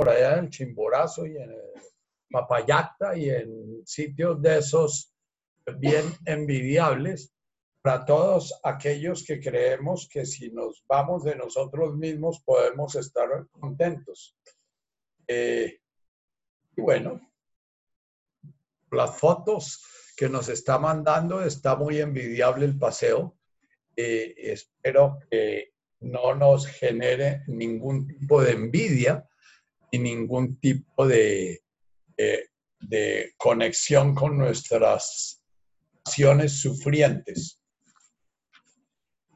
por allá en Chimborazo y en Papayacta y en sitios de esos bien envidiables para todos aquellos que creemos que si nos vamos de nosotros mismos podemos estar contentos. Eh, y bueno, las fotos que nos está mandando está muy envidiable el paseo. Eh, espero que no nos genere ningún tipo de envidia y ningún tipo de, de conexión con nuestras acciones sufrientes.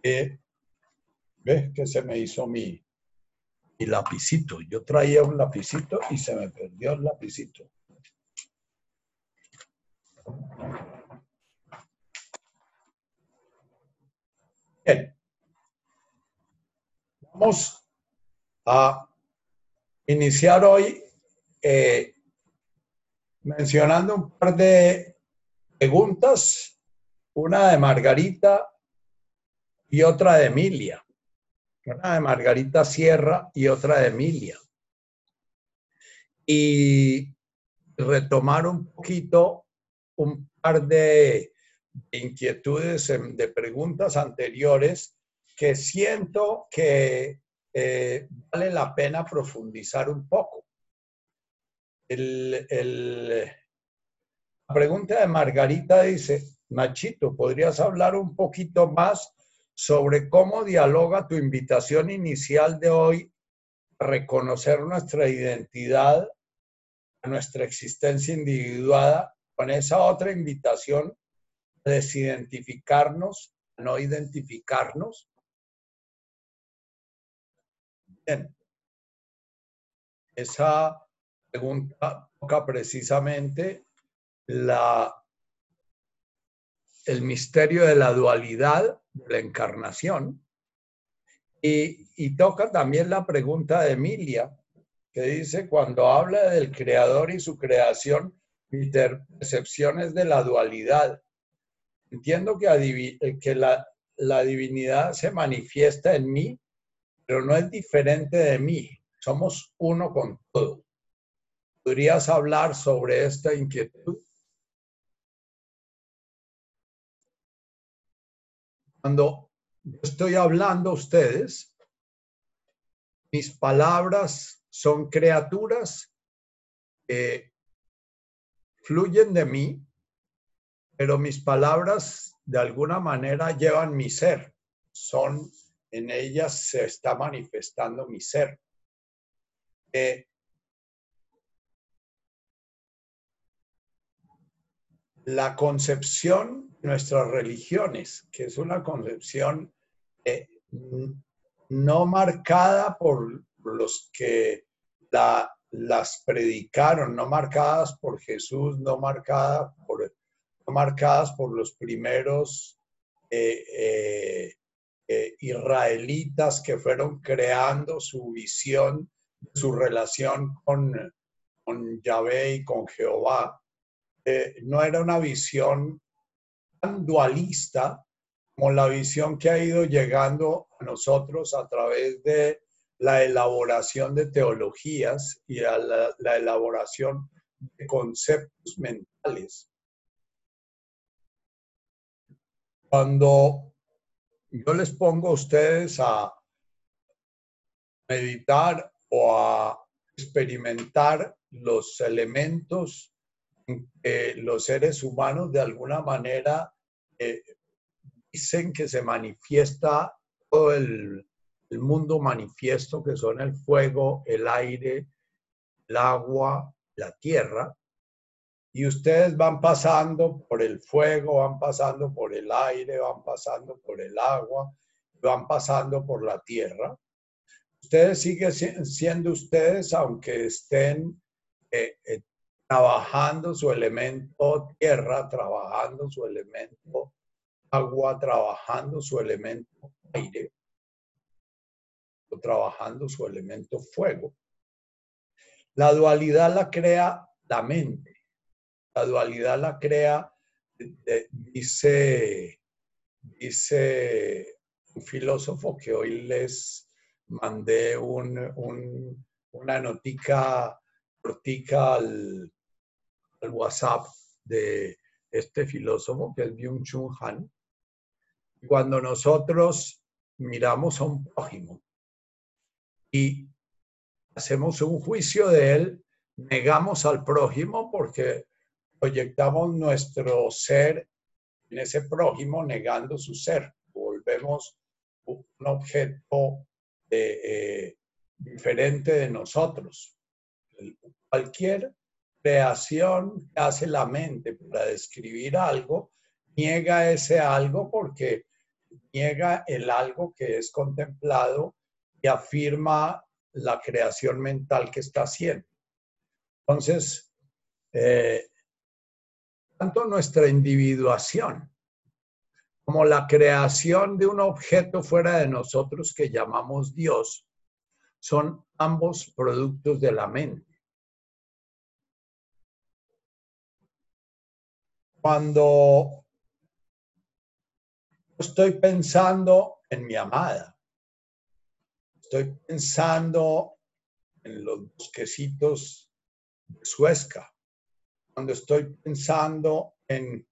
¿Ves que se me hizo mi, mi lapicito? Yo traía un lapicito y se me perdió el lapicito. Bien. Vamos a iniciar hoy eh, mencionando un par de preguntas, una de Margarita y otra de Emilia. Una de Margarita Sierra y otra de Emilia. Y retomar un poquito un par de inquietudes, de preguntas anteriores que siento que eh, vale la pena profundizar un poco. la pregunta de Margarita dice, Machito, ¿podrías hablar un poquito más sobre cómo dialoga tu invitación inicial de hoy a reconocer nuestra identidad, nuestra existencia individuada, con esa otra invitación a desidentificarnos, a no identificarnos. Esa pregunta toca precisamente la, el misterio de la dualidad de la encarnación. Y, toca también la pregunta de Emilia, que dice, cuando habla del creador y su creación, mi percepción es de la dualidad. Entiendo que, que la, la divinidad se manifiesta en mí, pero no es diferente de mí. Somos uno con todo. ¿Podrías hablar sobre esta inquietud? Cuando estoy hablando a ustedes, mis palabras son criaturas que fluyen de mí, pero mis palabras de alguna manera llevan mi ser. Son, en ellas se está manifestando mi ser. Eh, la concepción de nuestras religiones, que es una concepción eh, no marcada por los que las predicaron, no marcadas por Jesús, no, marcada por, marcadas por los primeros eh, israelitas que fueron creando su visión, su relación con, con Yahvé y con Jehová eh, no era una visión tan dualista como la visión que ha ido llegando a nosotros a través de la elaboración de teologías y a la, la elaboración de conceptos mentales. Cuando yo les pongo a ustedes a meditar o a experimentar los elementos los seres humanos de alguna manera eh, dicen que se manifiesta todo el, el, mundo manifiesto que son el fuego, el aire, el agua, la tierra. Y ustedes van pasando por el fuego, van pasando por el aire, van pasando por el agua, van pasando por la tierra. Ustedes siguen siendo ustedes, aunque estén eh, eh, trabajando su elemento tierra, trabajando su elemento agua, trabajando su elemento aire, o trabajando su elemento fuego. La dualidad la crea la mente. La dualidad la crea, dice, dice un filósofo que hoy les mandé un, una notica cortica al, al WhatsApp de este filósofo que es Byung-Chun Han. Cuando nosotros miramos a un prójimo y hacemos un juicio de él, negamos al prójimo porque proyectamos nuestro ser en ese prójimo negando su ser. Volvemos un objeto eh, diferente de nosotros. Cualquier creación que hace la mente para describir algo, niega ese algo porque niega el algo que es contemplado y afirma la creación mental que está haciendo. Entonces, eh, tanto nuestra individuación como la creación de un objeto fuera de nosotros que llamamos Dios, son ambos productos de la mente. Cuando estoy pensando en mi amada, estoy pensando en los bosquecitos de Suezca, cuando estoy pensando en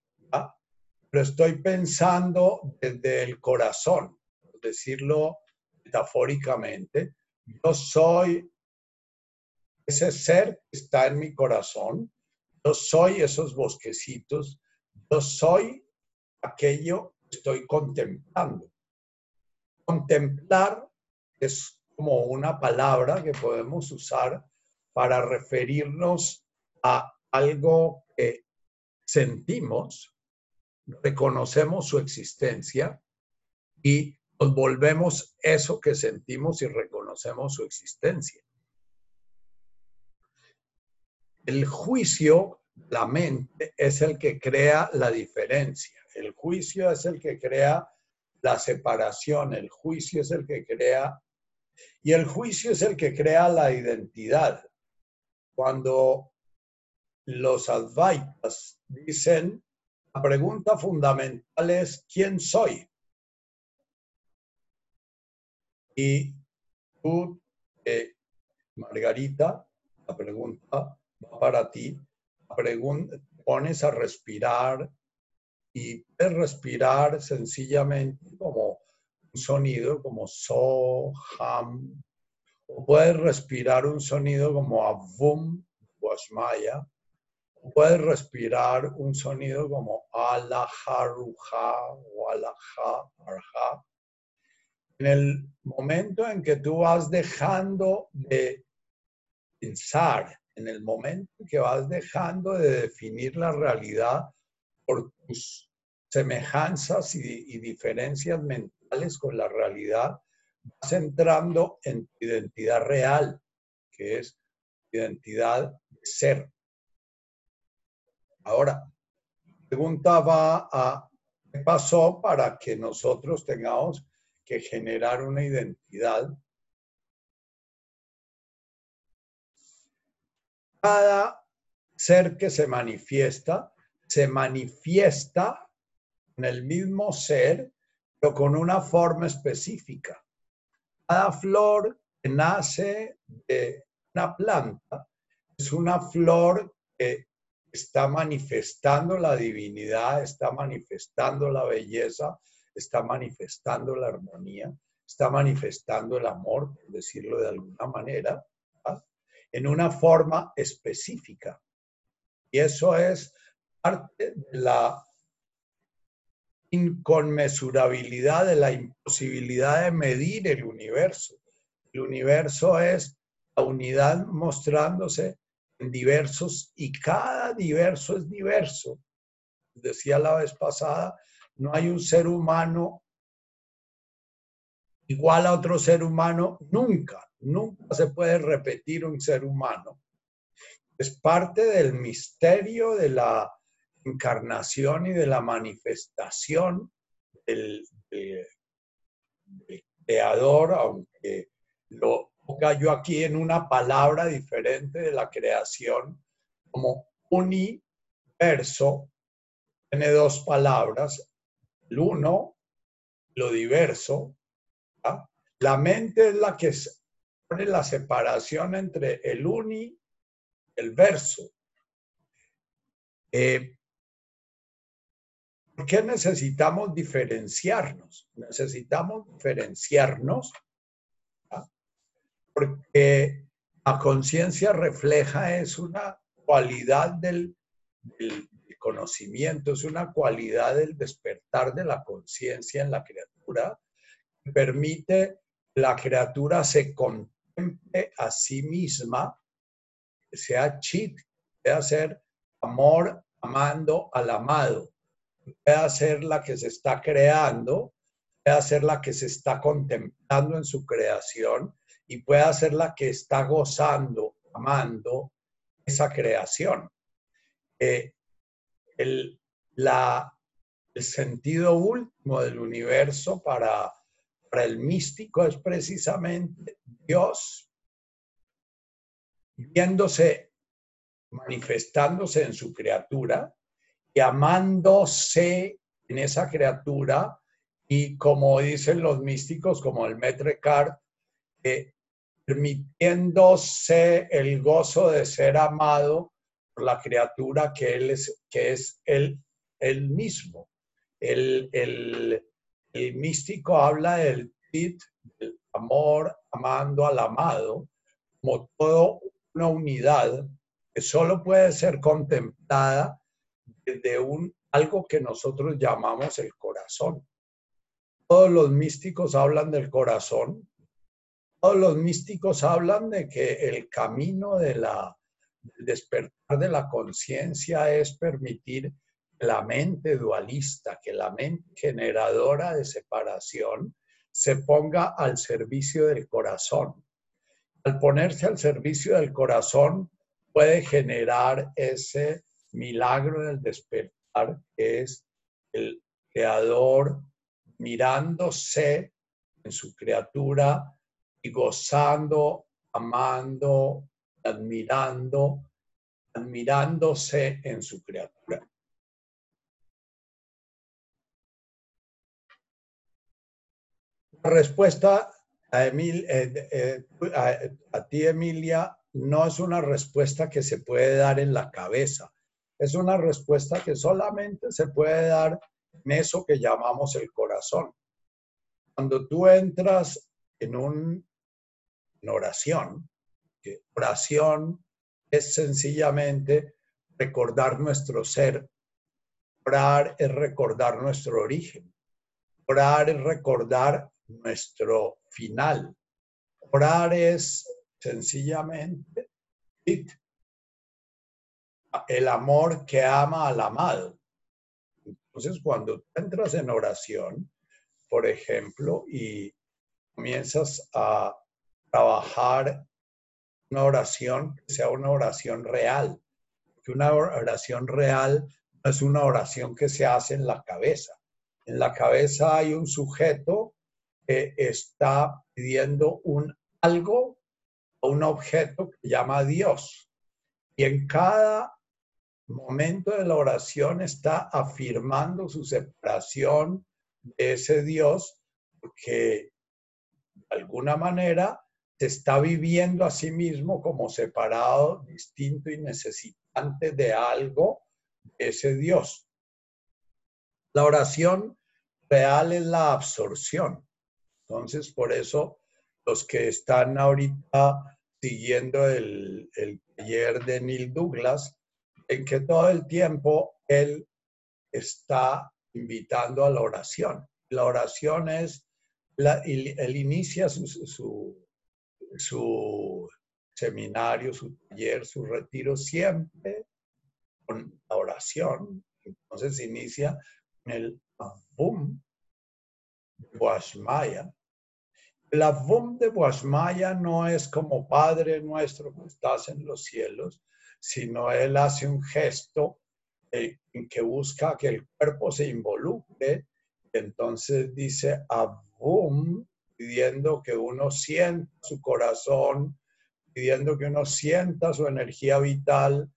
pero estoy pensando desde el corazón, por decirlo metafóricamente. Yo soy ese ser que está en mi corazón, yo soy esos bosquecitos, yo soy aquello que estoy contemplando. Contemplar es como una palabra que podemos usar para referirnos a algo que sentimos, reconocemos su existencia y nos volvemos eso que sentimos y reconocemos su existencia. El juicio, la mente, es el que crea la diferencia. El juicio es el que crea la separación. El juicio es el que crea... Y el juicio es el que crea la identidad. Cuando los advaitas dicen la pregunta fundamental es, ¿quién soy? Y tú, eh, Margarita, la pregunta va para ti. La pregunta, pones a respirar y puedes respirar sencillamente como un sonido como so, ham, o puedes respirar un sonido como avum, guashmaya, puedes respirar un sonido como alajaruja o alaja, En el momento en que tú vas dejando de pensar, en el momento en que vas dejando de definir la realidad por tus semejanzas y, y diferencias mentales con la realidad, vas entrando en tu identidad real, que es identidad de ser. Ahora, pregunta va a qué pasó para que nosotros tengamos que generar una identidad. Cada ser que se manifiesta, se manifiesta en el mismo ser, pero con una forma específica. Cada flor que nace de una planta es una flor que está manifestando la divinidad, está manifestando la belleza, está manifestando la armonía, está manifestando el amor, por decirlo de alguna manera, en una forma específica. Y eso es parte de la inconmensurabilidad, de la imposibilidad de medir el universo. El universo es la unidad mostrándose diversos y cada diverso es diverso. Decía la vez pasada, no hay un ser humano igual a otro ser humano nunca, nunca se puede repetir un ser humano. Es parte del misterio de la encarnación y de la manifestación del, del creador, aunque lo ponga yo aquí en una palabra diferente de la creación, como universo, tiene dos palabras, el uno, lo diverso. La mente es la que pone la separación entre el uni y el verso. Eh, ¿Por qué necesitamos diferenciarnos? Necesitamos diferenciarnos porque la conciencia refleja, es una cualidad del, conocimiento, es una cualidad del despertar de la conciencia en la criatura que permite que la criatura se contemple a sí misma, que sea chit, ser amor amando al amado, pueda ser la que se está creando, pueda ser la que se está contemplando en su creación y pueda ser la que está gozando, amando esa creación. Eh, el, la, el sentido último del universo para, para el místico es precisamente Dios viéndose, manifestándose en su criatura y amándose en esa criatura y como dicen los místicos, como el Maître Card, permitiéndose el gozo de ser amado por la criatura que él es, que es él, mismo. El, el, el, místico habla del tit, del amor amando al amado, como toda una unidad que solo puede ser contemplada desde un, algo que nosotros llamamos el corazón. Todos los místicos hablan del corazón, todos los místicos hablan de que el camino del despertar de la conciencia es permitir la mente dualista, que la mente generadora de separación se ponga al servicio del corazón. Al ponerse al servicio del corazón puede generar ese milagro del despertar que es el creador mirándose en su criatura y gozando, amando, admirando, admirándose en su criatura. La respuesta eh, eh, a, ti, Emilia, no es una respuesta que se puede dar en la cabeza. Es una respuesta que solamente se puede dar en eso que llamamos el corazón. Cuando tú entras en un oración. Oración es sencillamente recordar nuestro ser. Orar es recordar nuestro origen. Orar es recordar nuestro final. Orar es sencillamente el amor que ama al amado. Entonces, cuando entras en oración, por ejemplo, y comienzas a trabajar una oración que sea una oración real. Que una oración real no es una oración que se hace en la cabeza. En la cabeza hay un sujeto que está pidiendo un algo o un objeto que llama Dios. Y en cada momento de la oración está afirmando su separación de ese Dios, porque de alguna manera se está viviendo a sí mismo como separado, distinto y necesitante de algo, de ese Dios. La oración real es la absorción. Entonces, por eso los que están ahorita siguiendo el, el taller de Neil Douglas, en que todo el tiempo él está invitando a la oración. La oración es, la, él inicia su, su seminario, su taller, su retiro, siempre con la oración. Entonces inicia el Avum de Guasmaya. El Avum de Guasmaya no es como Padre nuestro que estás en los cielos, sino él hace un gesto en que busca que el cuerpo se involucre. Entonces dice Avum pidiendo que uno sienta su corazón, pidiendo que uno sienta su energía vital,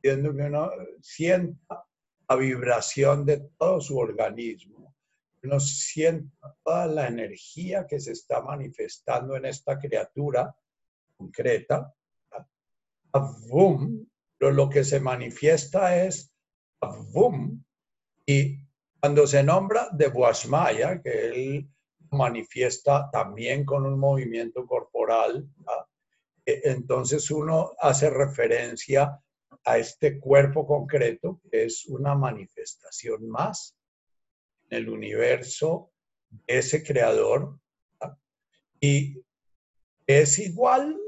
pidiendo que uno sienta la vibración de todo su organismo, que uno sienta toda la energía que se está manifestando en esta criatura concreta, avum, pero lo que se manifiesta es avum, y cuando se nombra de Boasmaya, que él manifiesta también con un movimiento corporal, e, entonces uno hace referencia a este cuerpo concreto, que es una manifestación más en el universo de ese creador, y es igual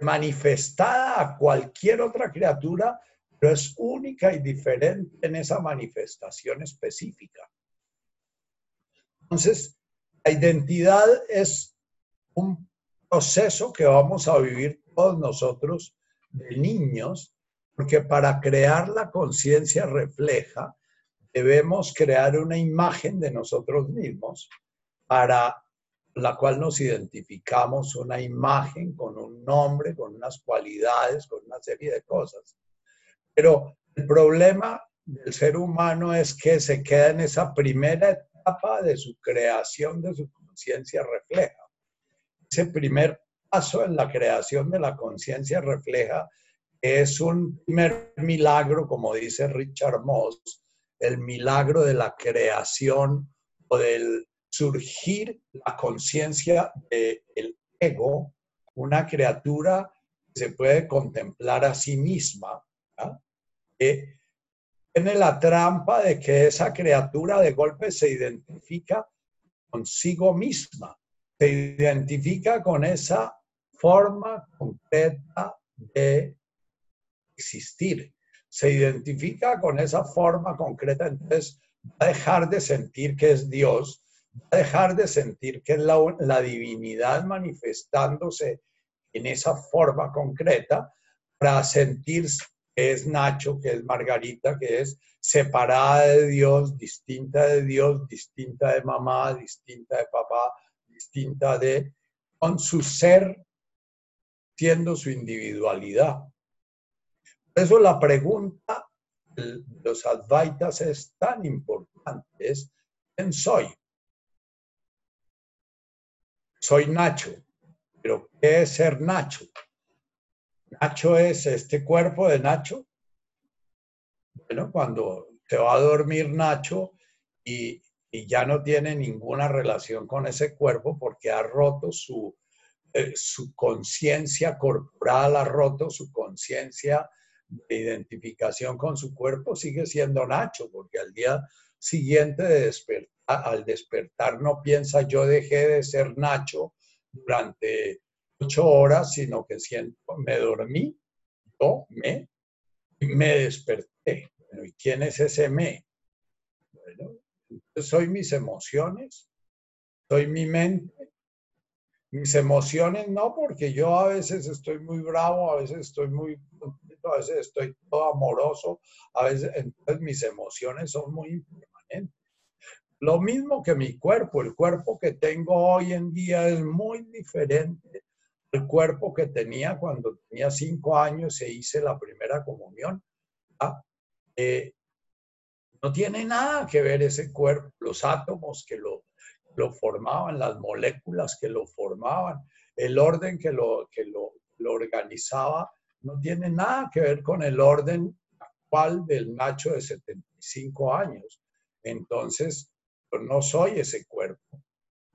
manifestada a cualquier otra criatura, pero es única y diferente en esa manifestación específica. Entonces, la identidad es un proceso que vamos a vivir todos nosotros de niños, porque para crear la conciencia refleja, debemos crear una imagen de nosotros mismos para la cual nos identificamos una imagen con un nombre, con unas cualidades, con una serie de cosas. Pero el problema del ser humano es que se queda en esa primera etapa de su creación, de su conciencia refleja. Ese primer paso en la creación de la conciencia refleja es un primer milagro, como dice Richard Moss, el milagro de la creación o del surgir la conciencia del ego, una criatura que se puede contemplar a sí misma, que tiene la trampa de que esa criatura de golpe se identifica consigo misma, se identifica con esa forma concreta de existir, se identifica con esa forma concreta, entonces va a dejar de sentir que es Dios va a dejar de sentir que es la, divinidad manifestándose en esa forma concreta para sentir que es Nacho, que es Margarita, que es separada de Dios, distinta de Dios, distinta de mamá, distinta de papá, distinta de, con su ser siendo su individualidad. Por eso la pregunta de los Advaitas es tan importante, es ¿quién soy? soy Nacho. Pero ¿qué es ser Nacho? Nacho es este cuerpo de Nacho. Bueno, cuando te va a dormir Nacho y, ya no tiene ninguna relación con ese cuerpo porque ha roto su, eh, su conciencia corporal, ha roto su conciencia de identificación con su cuerpo, sigue siendo Nacho, porque al día siguiente de despertar al despertar no piensa yo dejé de ser Nacho durante ocho horas, sino que siento, me dormí, yo me, me desperté. ¿y quién es ese me? Bueno, soy mis emociones, soy mi mente. Mis emociones no, porque yo a veces estoy muy bravo, a veces estoy muy a veces estoy todo amoroso, a veces entonces mis emociones son muy impermanentes. Lo mismo que mi cuerpo, el cuerpo que tengo hoy en día es muy diferente al cuerpo que tenía cuando tenía cinco años e hice la primera comunión. Eh, no tiene nada que ver ese cuerpo, los átomos que lo, lo formaban, las moléculas que lo formaban, el orden que lo, que lo, lo organizaba, no tiene nada que ver con el orden actual del Nacho de 75 años. Entonces, no soy ese cuerpo.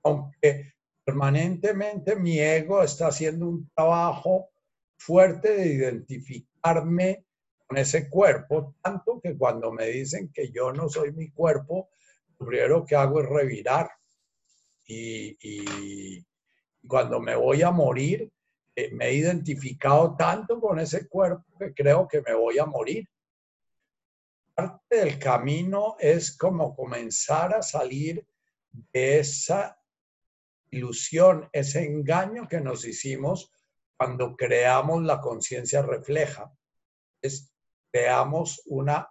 Aunque permanentemente mi ego está haciendo un trabajo fuerte de identificarme con ese cuerpo, tanto que cuando me dicen que yo no soy mi cuerpo, lo primero que hago es revirar. Y, cuando me voy a morir, eh, me he identificado tanto con ese cuerpo que creo que me voy a morir parte del camino es como comenzar a salir de esa ilusión, ese engaño que nos hicimos cuando creamos la conciencia refleja. Es, creamos una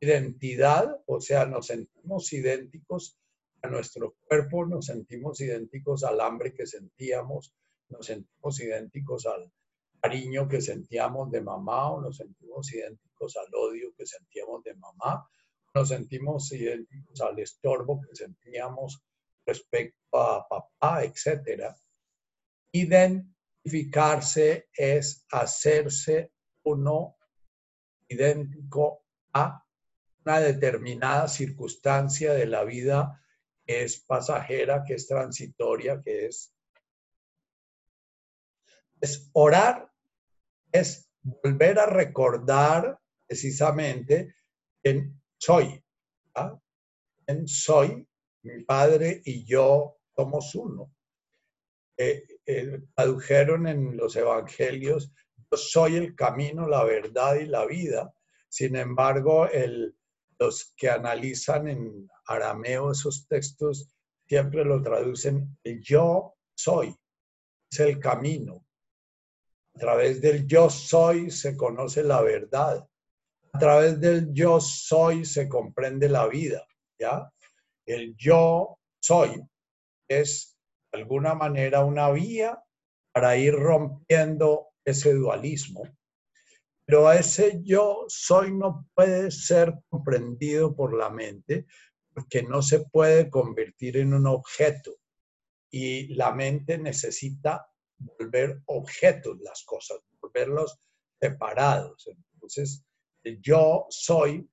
identidad, o sea, nos sentimos idénticos a nuestro cuerpo, nos sentimos idénticos al hambre que sentíamos, nos sentimos idénticos al cariño que sentíamos de mamá o nos sentimos idénticos al odio que sentíamos de mamá, nos sentimos idénticos al estorbo que sentíamos respecto a papá, etc. Identificarse es hacerse uno idéntico a una determinada circunstancia de la vida que es pasajera, que es transitoria, que es... Es orar, es volver a recordar precisamente quién soy. ¿Quién soy? Mi padre y yo somos uno. Eh, eh, tradujeron en los evangelios, yo soy el camino, la verdad y la vida. Sin embargo, los que analizan en arameo esos textos siempre lo traducen, el yo soy, es el camino. A través del yo soy se conoce la verdad. A través del yo soy se comprende la vida, ¿ya? El yo soy es de alguna manera una vía para ir rompiendo ese dualismo. Pero ese yo soy no puede ser comprendido por la mente porque no se puede convertir en un objeto y la mente necesita volver objetos las cosas, volverlos separados. Entonces, el yo soy,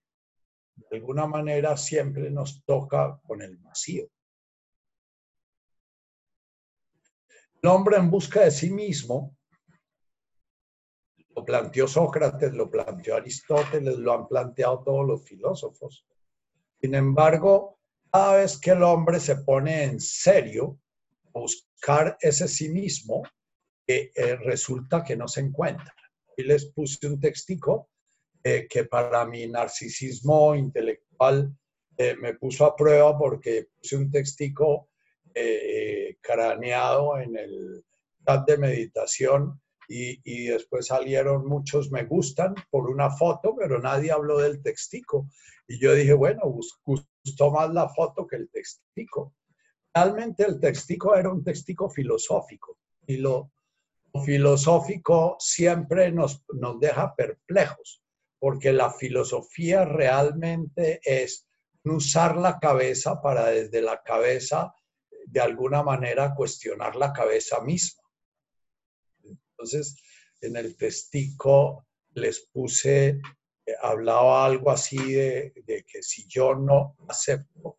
de alguna manera, siempre nos toca con el vacío. El hombre en busca de sí mismo, lo planteó Sócrates, lo planteó Aristóteles, lo han planteado todos los filósofos. Sin embargo, cada vez que el hombre se pone en serio a buscar ese sí mismo, eh, eh, resulta que no se encuentra. Y les puse un textico eh, que para mi narcisismo intelectual me puso a prueba porque puse un textico eh, craneado en el chat de meditación y, después salieron muchos me gustan por una foto, pero nadie habló del textico. Y yo dije, bueno, gustó más la foto que el textico. Realmente el textico era un textico filosófico y lo filosófico siempre nos, nos deja perplejos, porque la filosofía realmente es usar la cabeza para desde la cabeza de alguna manera cuestionar la cabeza misma. Entonces, en el testico les puse, eh, hablaba algo así de, de que si yo no acepto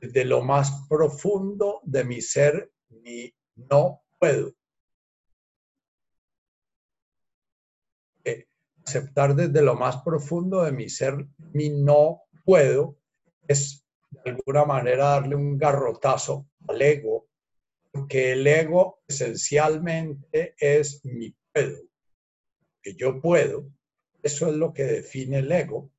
de lo más profundo de mi ser, ni no puedo. Aceptar desde lo más profundo de mi ser, mi no puedo, es de alguna manera darle un garrotazo al ego, porque el ego esencialmente es mi puedo, que yo puedo, eso es lo que define el ego,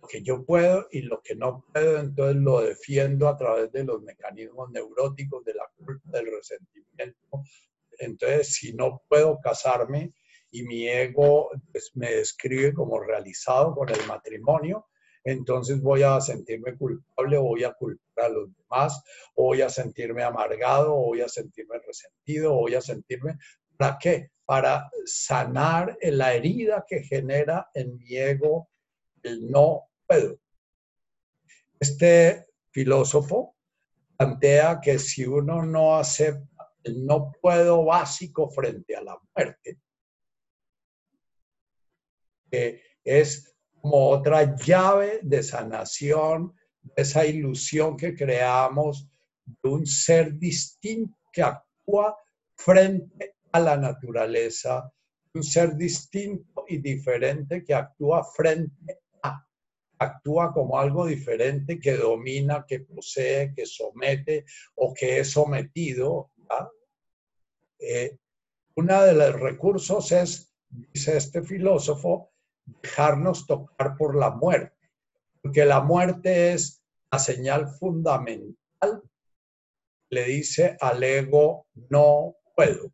lo que yo puedo y lo que no puedo, entonces lo defiendo a través de los mecanismos neuróticos, de la culpa, del resentimiento. Entonces, si no puedo casarme y mi ego pues, me describe como realizado con el matrimonio, entonces voy a sentirme culpable voy a culpar a los demás, voy a sentirme amargado, voy a sentirme resentido, voy a sentirme... ¿Para qué? Para sanar la herida que genera en mi ego el no puedo. Este filósofo plantea que si uno no acepta el no puedo básico frente a la muerte, que es como otra llave de sanación, esa ilusión que creamos de un ser distinto que actúa frente a la naturaleza, un ser distinto y diferente que actúa frente a, actúa como algo diferente que domina, que posee, que somete o que es sometido. Eh, uno de los recursos es, dice este filósofo, dejarnos tocar por la muerte, porque la muerte es la señal fundamental, le dice al ego, no puedo,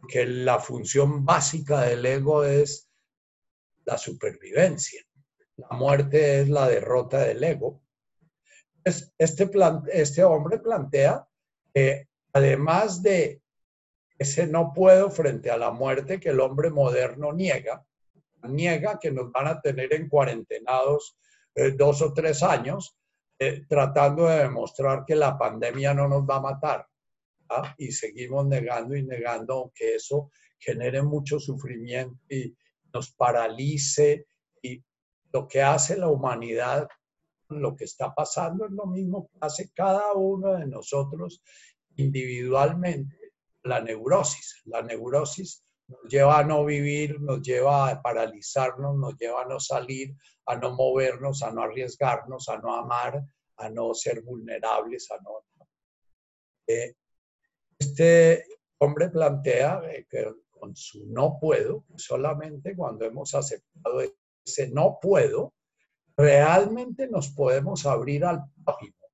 porque la función básica del ego es la supervivencia. La muerte es la derrota del ego. Este, este hombre plantea que además de ese no puedo frente a la muerte que el hombre moderno niega, niega que nos van a tener en cuarentenados eh, dos o tres años, eh, tratando de demostrar que la pandemia no nos va a matar. ¿ah? y seguimos negando y negando, aunque eso genere mucho sufrimiento y nos paralice. Y lo que hace la humanidad, lo que está pasando es lo mismo que hace cada uno de nosotros individualmente, la neurosis. La neurosis nos lleva a no vivir, nos lleva a paralizarnos, nos lleva a no salir, a no movernos, a no arriesgarnos, a no amar, a no ser vulnerables, a no... Eh, este hombre plantea eh, que con su no puedo, solamente cuando hemos aceptado ese no puedo, realmente nos podemos abrir al prójimo,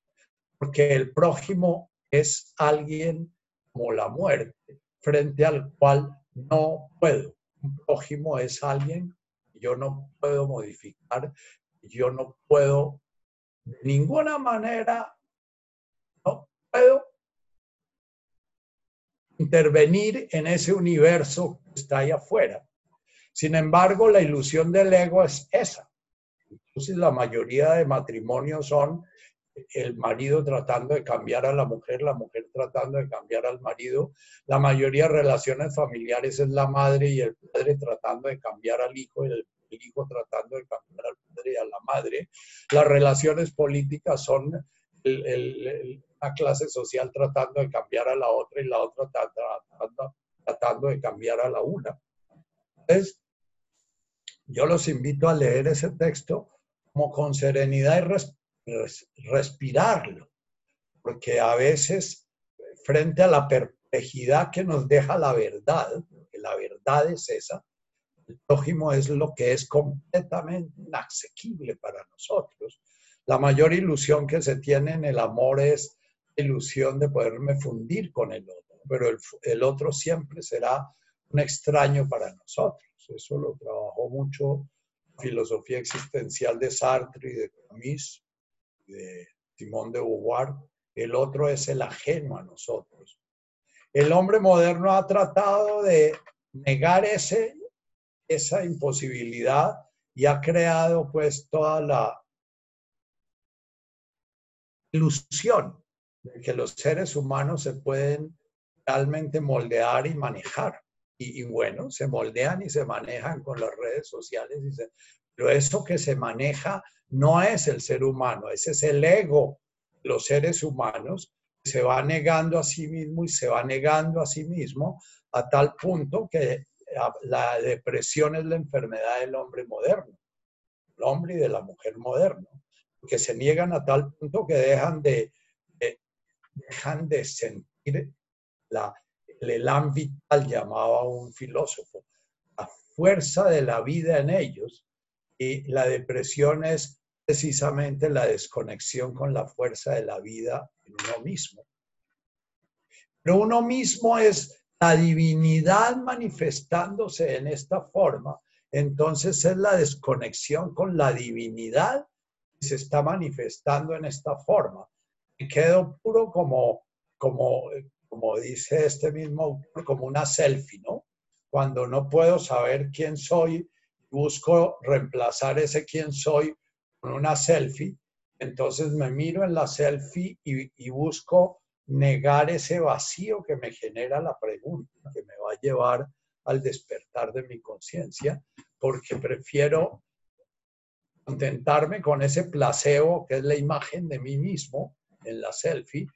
porque el prójimo es alguien como la muerte, frente al cual no puedo. Un prójimo es alguien que yo no puedo modificar, yo no puedo de ninguna manera, no puedo intervenir en ese universo que está ahí afuera. Sin embargo, la ilusión del ego es esa. Entonces, la mayoría de matrimonios son el marido tratando de cambiar a la mujer, la mujer tratando de cambiar al marido. La mayoría de relaciones familiares es la madre y el padre tratando de cambiar al hijo y el, hijo tratando de cambiar al padre y a la madre. Las relaciones políticas son una clase social tratando de cambiar a la otra y la otra tratando, tratando de cambiar a la una. Entonces, yo los invito a leer ese texto como con serenidad y respeto respirarlo, porque a veces frente a la perplejidad que nos deja la verdad, porque la verdad es esa, el prójimo es lo que es completamente inasequible para nosotros. La mayor ilusión que se tiene en el amor es la ilusión de poderme fundir con el otro, pero el, el otro siempre será un extraño para nosotros. Eso lo trabajó mucho filosofía existencial de Sartre y de Camus de Simón de Beauvoir, el otro es el ajeno a nosotros. El hombre moderno ha tratado de negar ese, esa imposibilidad y ha creado pues toda la ilusión de que los seres humanos se pueden realmente moldear y manejar. Y, bueno, se moldean y se manejan con las redes sociales, y pero eso que se maneja no es el ser humano, ese es el ego. Los seres humanos se va negando a sí mismo y se va negando a sí mismo a tal punto que la depresión es la enfermedad del hombre moderno, el hombre y de la mujer moderno, que se niegan a tal punto que dejan de, dejan de sentir la, el elan vital, llamaba un filósofo, la fuerza de la vida en ellos, y la depresión es precisamente la desconexión con la fuerza de la vida en uno mismo. Pero uno mismo es la divinidad manifestándose en esta forma. Entonces es la desconexión con la divinidad que se está manifestando en esta forma. Y quedo puro como, como, como dice este mismo autor, como una selfie, ¿no? Cuando no puedo saber quién soy, busco reemplazar ese quién soy con una selfie, entonces me miro en la selfie y, busco negar ese vacío que me genera la pregunta, que me va a llevar al despertar de mi conciencia, porque prefiero contentarme con ese placebo que es la imagen de mí mismo en la selfie,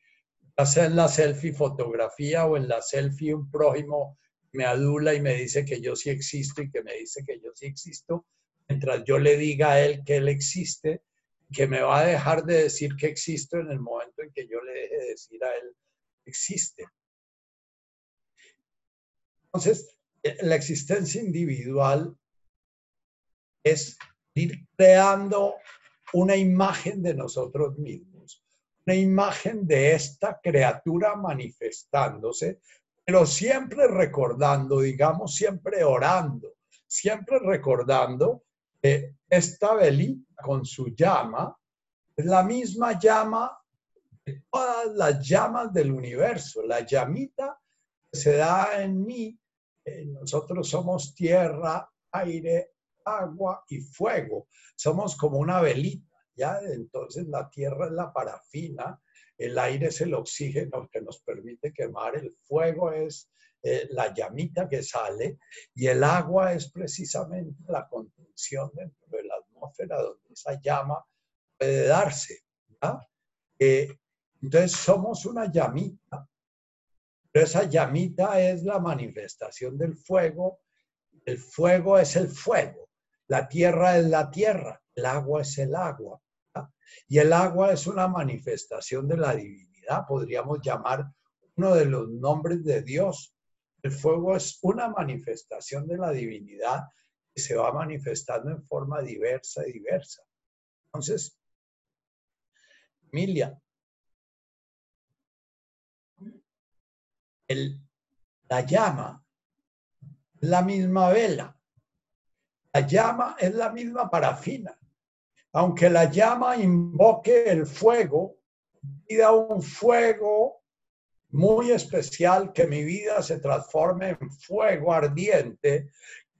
ya en la selfie fotografía o en la selfie un prójimo me adula y me dice que yo sí existo y que me dice que yo sí existo, mientras yo le diga a él que él existe, que me va a dejar de decir que existo en el momento en que yo le deje de decir a él existe. Entonces, eh, la existencia individual es ir creando una imagen de nosotros mismos, una imagen de esta criatura manifestándose, pero siempre recordando, digamos, siempre orando, siempre recordando esta velita con su llama es la misma llama de todas las llamas del universo, la llamita que se da en mí. Eh, nosotros somos tierra, aire, agua y fuego. Somos como una velita, ¿ya? Entonces la tierra es la parafina, el aire es el oxígeno que nos permite quemar, el fuego es eh, la llamita que sale y el agua es precisamente la contención dentro de la atmósfera donde esa llama puede darse. Entonces somos una llamita, pero esa llamita es la manifestación del fuego, el fuego es el fuego, la tierra es la tierra, el agua es el agua. Y el agua es una manifestación de la divinidad, podríamos llamar uno de los nombres de Dios. El fuego es una manifestación de la divinidad que se va manifestando en forma diversa y diversa. Entonces, Emilia, la llama la misma vela, la llama es la misma parafina aunque la llama invoque el fuego, pida un fuego muy especial, que mi vida se transforme en fuego ardiente,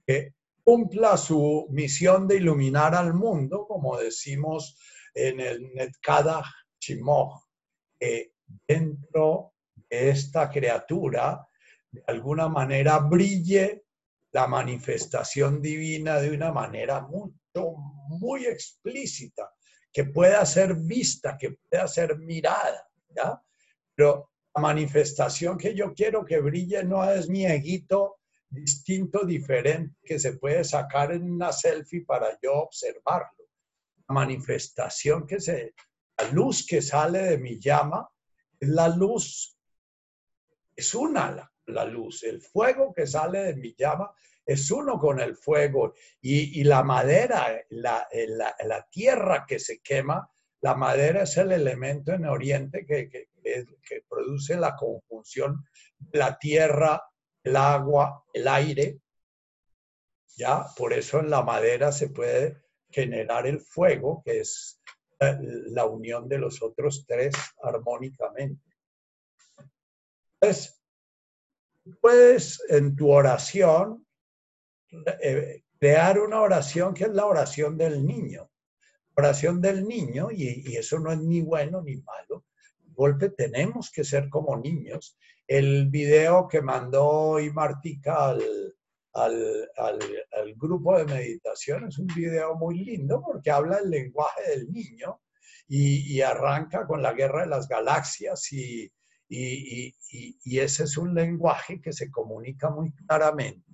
que cumpla su misión de iluminar al mundo, como decimos en el Netkada Shimoh, que dentro de esta criatura, de alguna manera, brille la manifestación divina de una manera mucho muy explícita, que pueda ser vista, que pueda ser mirada, ¿ya? Pero la manifestación que yo quiero que brille no es mi eguito distinto, diferente, que se puede sacar en una selfie para yo observarlo. La manifestación que se, la luz que sale de mi llama, es la luz, es una la, la luz, el fuego que sale de mi llama es uno con el fuego y, la madera, la, la, tierra que se quema, la madera es el elemento en Oriente que, que, produce la conjunción la tierra, el agua, el aire. Ya, por eso en la madera se puede generar el fuego, que es la unión de los otros tres armónicamente. Entonces, puedes en tu oración eh, crear una oración que es la oración del niño. Oración del niño, y, eso no es ni bueno ni malo. golpe tenemos que ser como niños. El video que mandó hoy Martica al, al, al, grupo de meditación es un video muy lindo porque habla el lenguaje del niño y, y arranca con la guerra de las galaxias y, y, y, ese es un lenguaje que se comunica muy claramente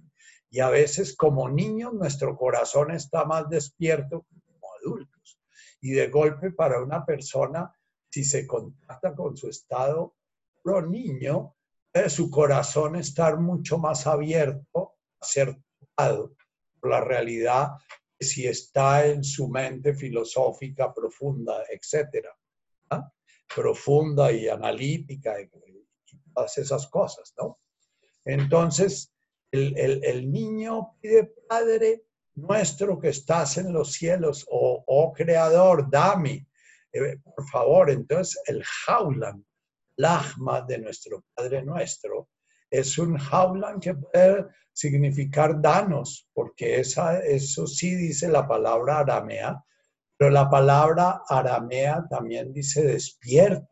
y a veces como niños nuestro corazón está más despierto que como adultos. Y de golpe para una persona, si se contacta con su estado pro niño, eh, su corazón estar mucho más abierto a ser tocado por la realidad si está en su mente filosófica profunda, etcétera, ¿ah? profunda y analítica todas esas cosas, ¿no? Entonces, el, niño pide, Padre nuestro que estás en los cielos, o oh, Creador, dame, eh, por favor. Entonces, el jaulan, lagma de nuestro Padre nuestro, es un jaulan que puede significar danos, porque esa, eso sí dice la palabra aramea, pero la palabra aramea también dice despierta.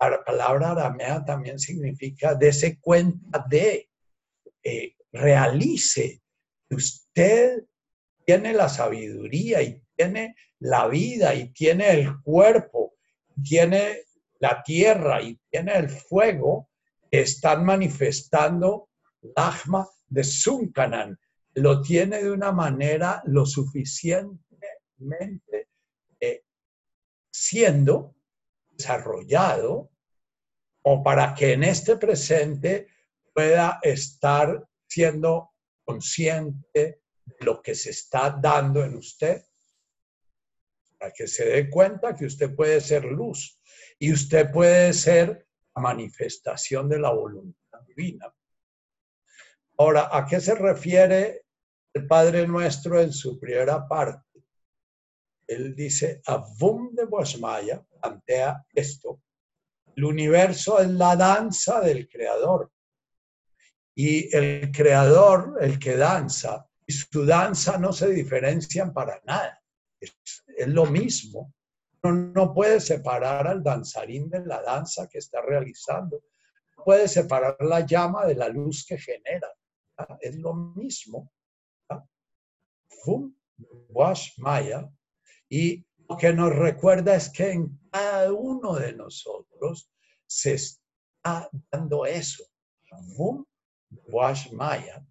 La palabra aramea también significa dese cuenta de. Eh, realice que usted tiene la sabiduría y tiene la vida y tiene el cuerpo, tiene la tierra y tiene el fuego, están manifestando Lagma de Sunkanan. Lo tiene de una manera lo suficientemente eh, siendo desarrollado o para que en este presente pueda estar siendo consciente de lo que se está dando en usted, para que se dé cuenta que usted puede ser luz y usted puede ser manifestación de la voluntad divina. Ahora, ¿a qué se refiere el Padre Nuestro en su primera parte? Él dice, Avum de Boasmaya plantea esto. El universo es la danza del Creador. Y el creador, el que danza, y su danza no se diferencian para nada. Es, lo mismo. Uno no puede separar al danzarín de la danza que está realizando. No puede separar la llama de la luz que genera. Es lo mismo. Fum, wash maya. Y lo que nos recuerda es que en cada uno de nosotros se está dando eso. Fum, wash maya.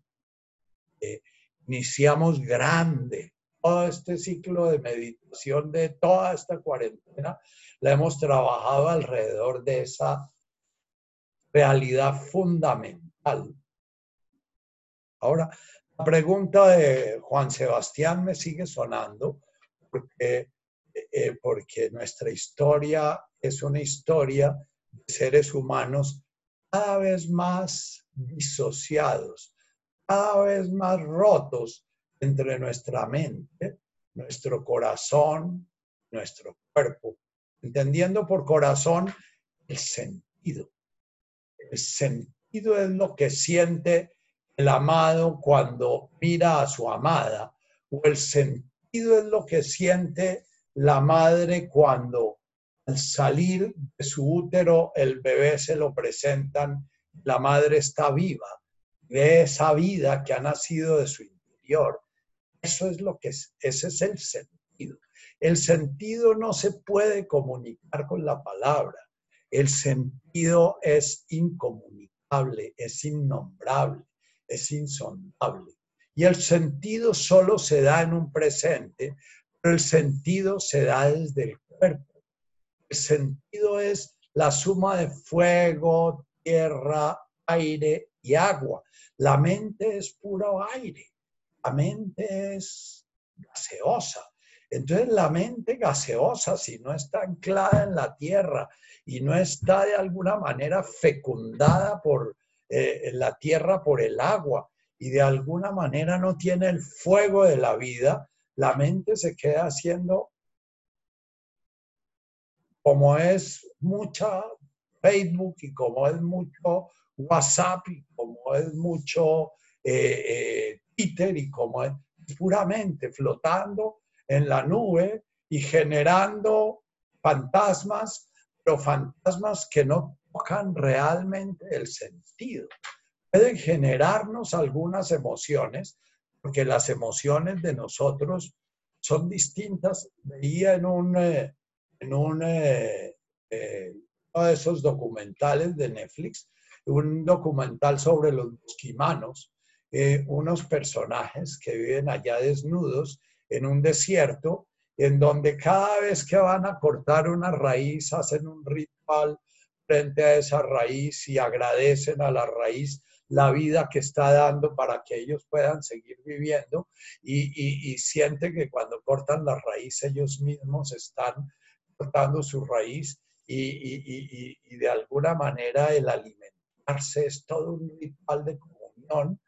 Eh, iniciamos grande. Todo este ciclo de meditación de toda esta cuarentena la hemos trabajado alrededor de esa realidad fundamental. Ahora, la pregunta de Juan Sebastián me sigue sonando porque, eh, porque nuestra historia es una historia de seres humanos cada vez más disociados, cada vez más rotos entre nuestra mente, nuestro corazón, nuestro cuerpo, entendiendo por corazón el sentido. El sentido es lo que siente el amado cuando mira a su amada, o el sentido es lo que siente la madre cuando al salir de su útero el bebé se lo presentan, la madre está viva de esa vida que ha nacido de su interior. Eso es lo que es, ese es el sentido. El sentido no se puede comunicar con la palabra. El sentido es incomunicable, es innombrable, es insondable. Y el sentido solo se da en un presente, pero el sentido se da desde el cuerpo. Sentido es la suma de fuego, tierra, aire y agua. La mente es puro aire, la mente es gaseosa. Entonces la mente gaseosa, si no está anclada en la tierra y no está de alguna manera fecundada por eh, la tierra, por el agua, y de alguna manera no tiene el fuego de la vida, la mente se queda haciendo como es mucha Facebook y como es mucho WhatsApp y como es mucho eh, eh, Twitter y como es puramente flotando en la nube y generando fantasmas, pero fantasmas que no tocan realmente el sentido. Pueden generarnos algunas emociones, porque las emociones de nosotros son distintas. Veía en un, eh, en un, uno de esos documentales de Netflix un documental sobre los bosquimanos, eh, unos personajes que viven allá desnudos en un desierto, en donde cada vez que van a cortar una raíz hacen un ritual frente a esa raíz y agradecen a la raíz la vida que está dando para que ellos puedan seguir viviendo y, y sienten que cuando cortan la raíz ellos mismos están cortando su raíz y, y de alguna manera el alimento es todo un ritual de comunión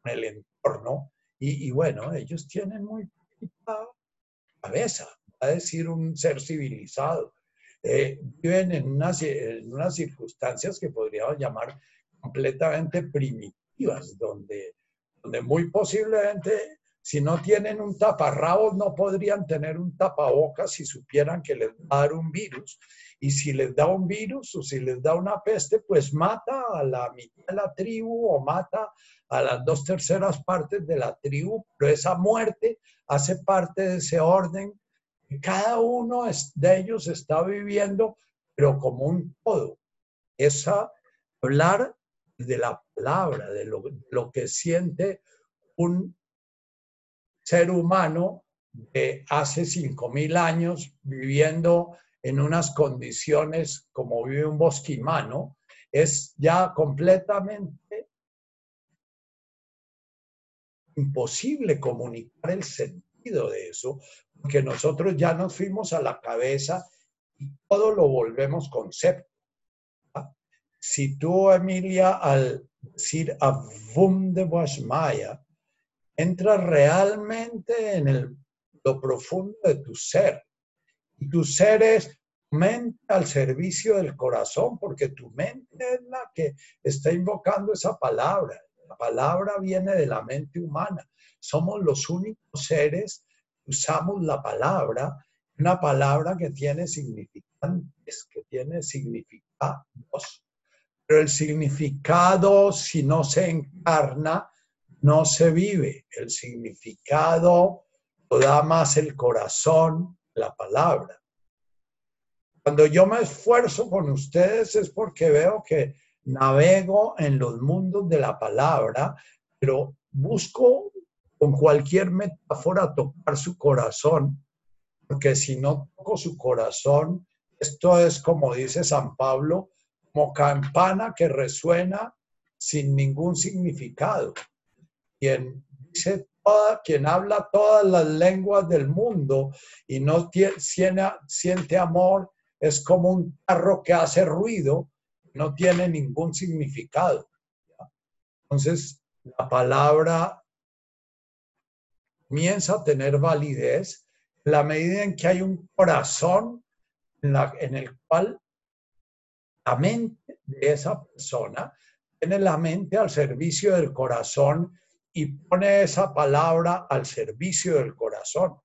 con el entorno. Y, bueno, ellos tienen muy poquita cabeza, va a decir un ser civilizado. Eh, viven en unas, en unas circunstancias que podríamos llamar completamente primitivas, donde, donde muy posiblemente si no tienen un taparrabos, no podrían tener un tapabocas si supieran que les va a dar un virus. Y si les da un virus o si les da una peste, pues mata a la mitad de la tribu o mata a las dos terceras partes de la tribu. Pero esa muerte hace parte de ese orden. Cada uno de ellos está viviendo, pero como un todo. Esa hablar de la palabra, de lo, lo que siente un ser humano de hace 5.000 años viviendo en unas condiciones como vive un bosquimano, es ya completamente imposible comunicar el sentido de eso, porque nosotros ya nos fuimos a la cabeza y todo lo volvemos concepto. Si tú, Emilia, al decir Avum de Maya, entra realmente en el, lo profundo de tu ser. Y tu ser es mente al servicio del corazón, porque tu mente es la que está invocando esa palabra. La palabra viene de la mente humana. Somos los únicos seres que usamos la palabra Una palabra que tiene significantes, que tiene significados. Pero el significado, si no se encarna, no se vive. El significado lo da más el corazón, la palabra. Cuando yo me esfuerzo con ustedes es porque veo que navego en los mundos de la palabra, pero busco con cualquier metáfora tocar su corazón, porque si no toco su corazón, esto es como dice San Pablo, como campana que resuena sin ningún significado. Quien dice toda, quien habla todas las lenguas del mundo y no tiene, siente amor, es como un carro que hace ruido, no tiene ningún significado. Entonces, la palabra comienza a tener validez en la medida en que hay un corazón en, en el cual la mente de esa persona tiene la mente al servicio del corazón y pone esa palabra al servicio del corazón.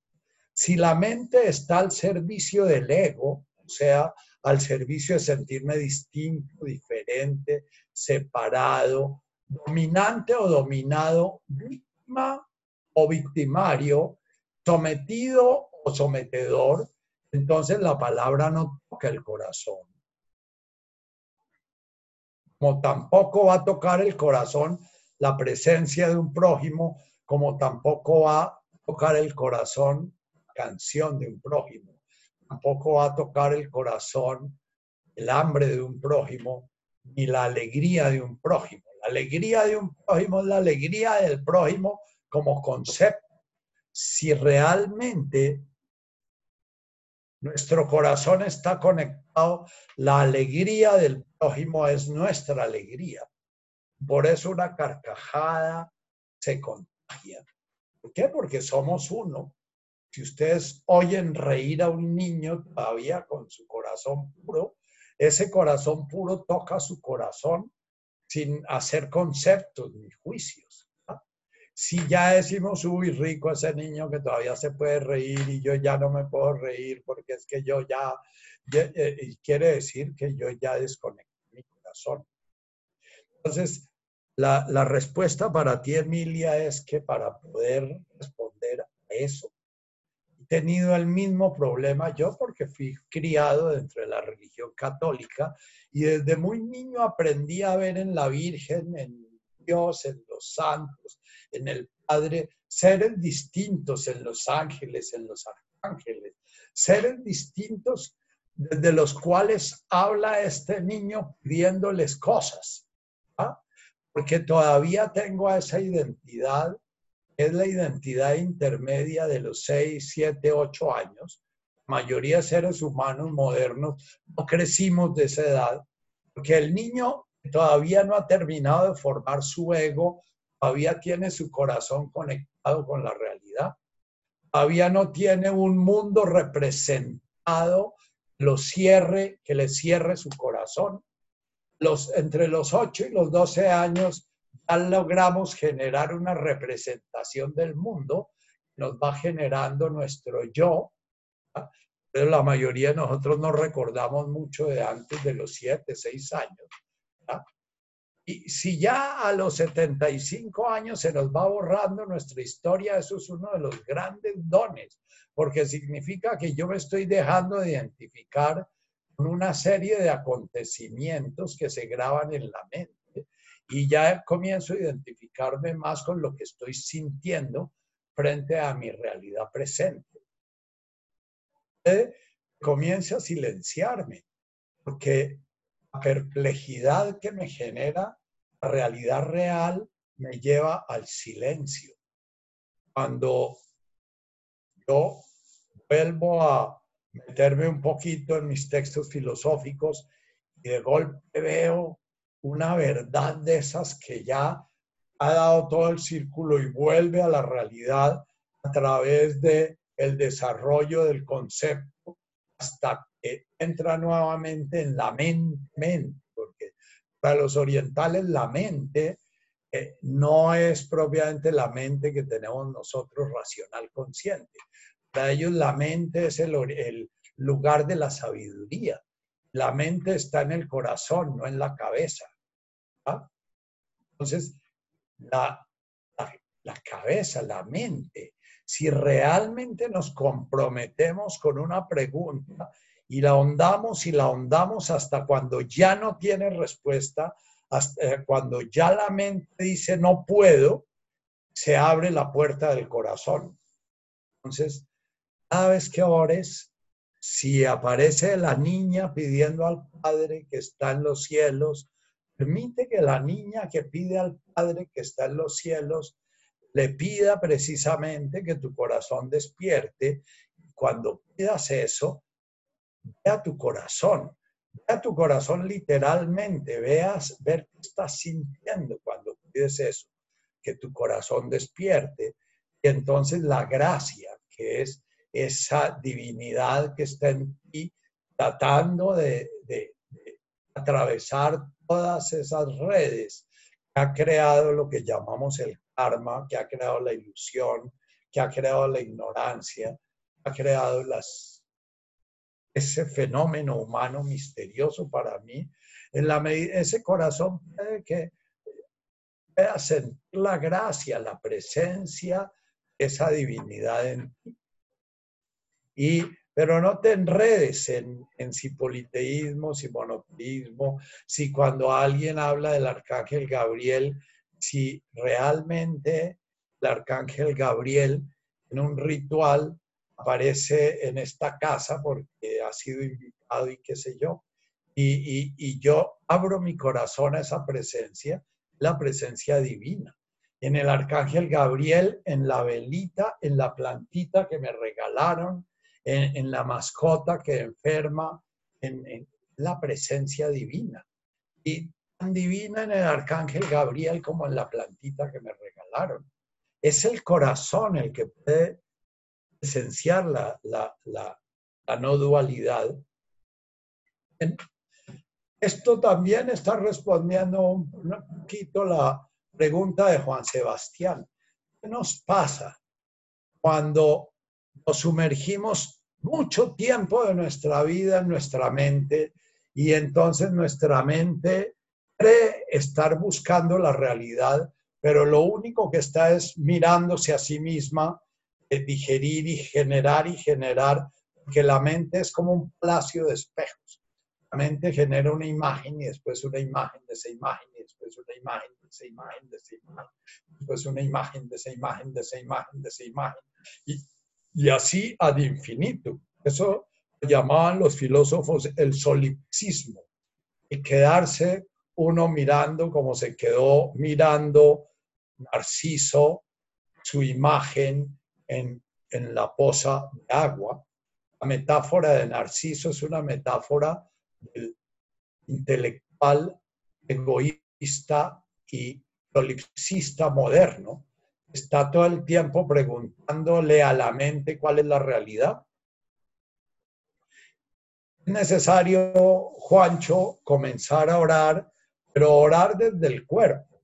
Si la mente está al servicio del ego, o sea, al servicio de sentirme distinto, diferente, separado, dominante o dominado, víctima o victimario, sometido o sometedor, entonces la palabra no toca el corazón. Como tampoco va a tocar el corazón la presencia de un prójimo, como tampoco va a tocar el corazón canción de un prójimo tampoco va a tocar el corazón, el hambre de un prójimo, ni la alegría de un prójimo. La alegría de un prójimo es la alegría del prójimo como concepto. Si realmente nuestro corazón está conectado, la alegría del prójimo es nuestra alegría. Por eso una carcajada se contagia. ¿Por qué? Porque somos uno. Si ustedes oyen reír a un niño todavía con su corazón puro, ese corazón puro toca su corazón sin hacer conceptos ni juicios. Si ya decimos, uy, rico ese niño que todavía se puede reír y yo ya no me puedo reír porque es que yo ya, eh, quiere decir que yo ya desconecté mi corazón. Entonces, la, la respuesta para ti, Emilia, es que para poder responder a eso, tenido el mismo problema yo porque fui criado dentro de la religión católica y desde muy niño aprendí a ver en la Virgen, en Dios, en los santos, en el Padre, seres distintos en los ángeles, en los arcángeles, seres distintos desde los cuales habla este niño pidiéndoles cosas. Porque todavía tengo esa identidad es la identidad intermedia de los 6, 7, 8 años. La mayoría de seres humanos modernos no crecimos de esa edad, porque el niño todavía no ha terminado de formar su ego, todavía tiene su corazón conectado con la realidad, todavía no tiene un mundo representado, lo cierre, que le cierre su corazón. Los, entre los 8 y los 12 años logramos generar una representación del mundo, nos va generando nuestro yo, pero la mayoría de nosotros no recordamos mucho de antes de los 7, 6 años. Y si ya a los 75 años se nos va borrando nuestra historia, eso es uno de los grandes dones, porque significa que yo me estoy dejando de identificar una serie de acontecimientos que se graban en la mente y ya comienzo a identificarme más con lo que estoy sintiendo frente a mi realidad presente. Eh, comienzo a silenciarme, porque la perplejidad que me genera la realidad real me lleva al silencio. Cuando yo vuelvo a meterme un poquito en mis textos filosóficos y de golpe veo una verdad de esas que ya ha dado todo el círculo y vuelve a la realidad a través de el desarrollo del concepto hasta que entra nuevamente en la mente, porque para los orientales la mente eh, no es propiamente la mente que tenemos nosotros racional consciente. Para ellos la mente es el, lugar de la sabiduría. La mente está en el corazón, no en la cabeza. Entonces, la, la, cabeza, la mente, si realmente nos comprometemos con una pregunta y la ahondamos y la ahondamos hasta cuando ya no tiene respuesta, hasta eh, cuando ya la mente dice no puedo, se abre la puerta del corazón. Entonces, cada vez que ores, si aparece la niña pidiendo al Padre que está en los cielos, permite que la niña que pide al Padre que está en los cielos le pida precisamente que tu corazón despierte. Cuando pidas eso, vea tu corazón, vea tu corazón literalmente, veas, ver qué estás sintiendo cuando pides eso que tu corazón despierte. Y entonces la gracia, que es esa divinidad que está en ti, tratando de, atravesar todas esas redes que ha creado lo que llamamos el karma, que ha creado la ilusión, que ha creado la ignorancia, ha creado las, ese fenómeno humano misterioso para mí. En la ese corazón puede que pueda sentir la gracia, la presencia, esa divinidad en ti. Y, pero no te enredes en, en si politeísmo, si monoteísmo, si cuando alguien habla del arcángel Gabriel, si realmente el arcángel Gabriel en un ritual aparece en esta casa porque ha sido invitado y qué sé yo. Y, y, y yo abro mi corazón a esa presencia la presencia divina. En el arcángel Gabriel, en la velita, en la plantita que me regalaron, en, la mascota que enferma, en, la presencia divina. Y tan divina en el arcángel Gabriel como en la plantita que me regalaron. Es el corazón el que puede esenciar la, la, la, no dualidad. Esto también está respondiendo un poquito la pregunta de Juan Sebastián. ¿Qué nos pasa cuando nos sumergimos mucho tiempo de nuestra vida en nuestra mente y entonces nuestra mente cree estar buscando la realidad, pero lo único que está es mirándose a sí misma, digerir y generar y generar, que la mente es como un palacio de espejos la mente genera una imagen y después una imagen de esa imagen y después una imagen de esa imagen de esa imagen, después una imagen de esa imagen de esa imagen de esa imagen. Y, y así ad infinito. Eso llamaban los filósofos el solipsismo, y quedarse uno mirando como se quedó mirando Narciso, su imagen en, en la poza de agua. La metáfora de Narciso es una metáfora del intelectual, egoísta y solipsista moderno, está todo el tiempo preguntándole a la mente cuál es la realidad. Es necesario, Juancho, comenzar a orar, pero orar desde el cuerpo,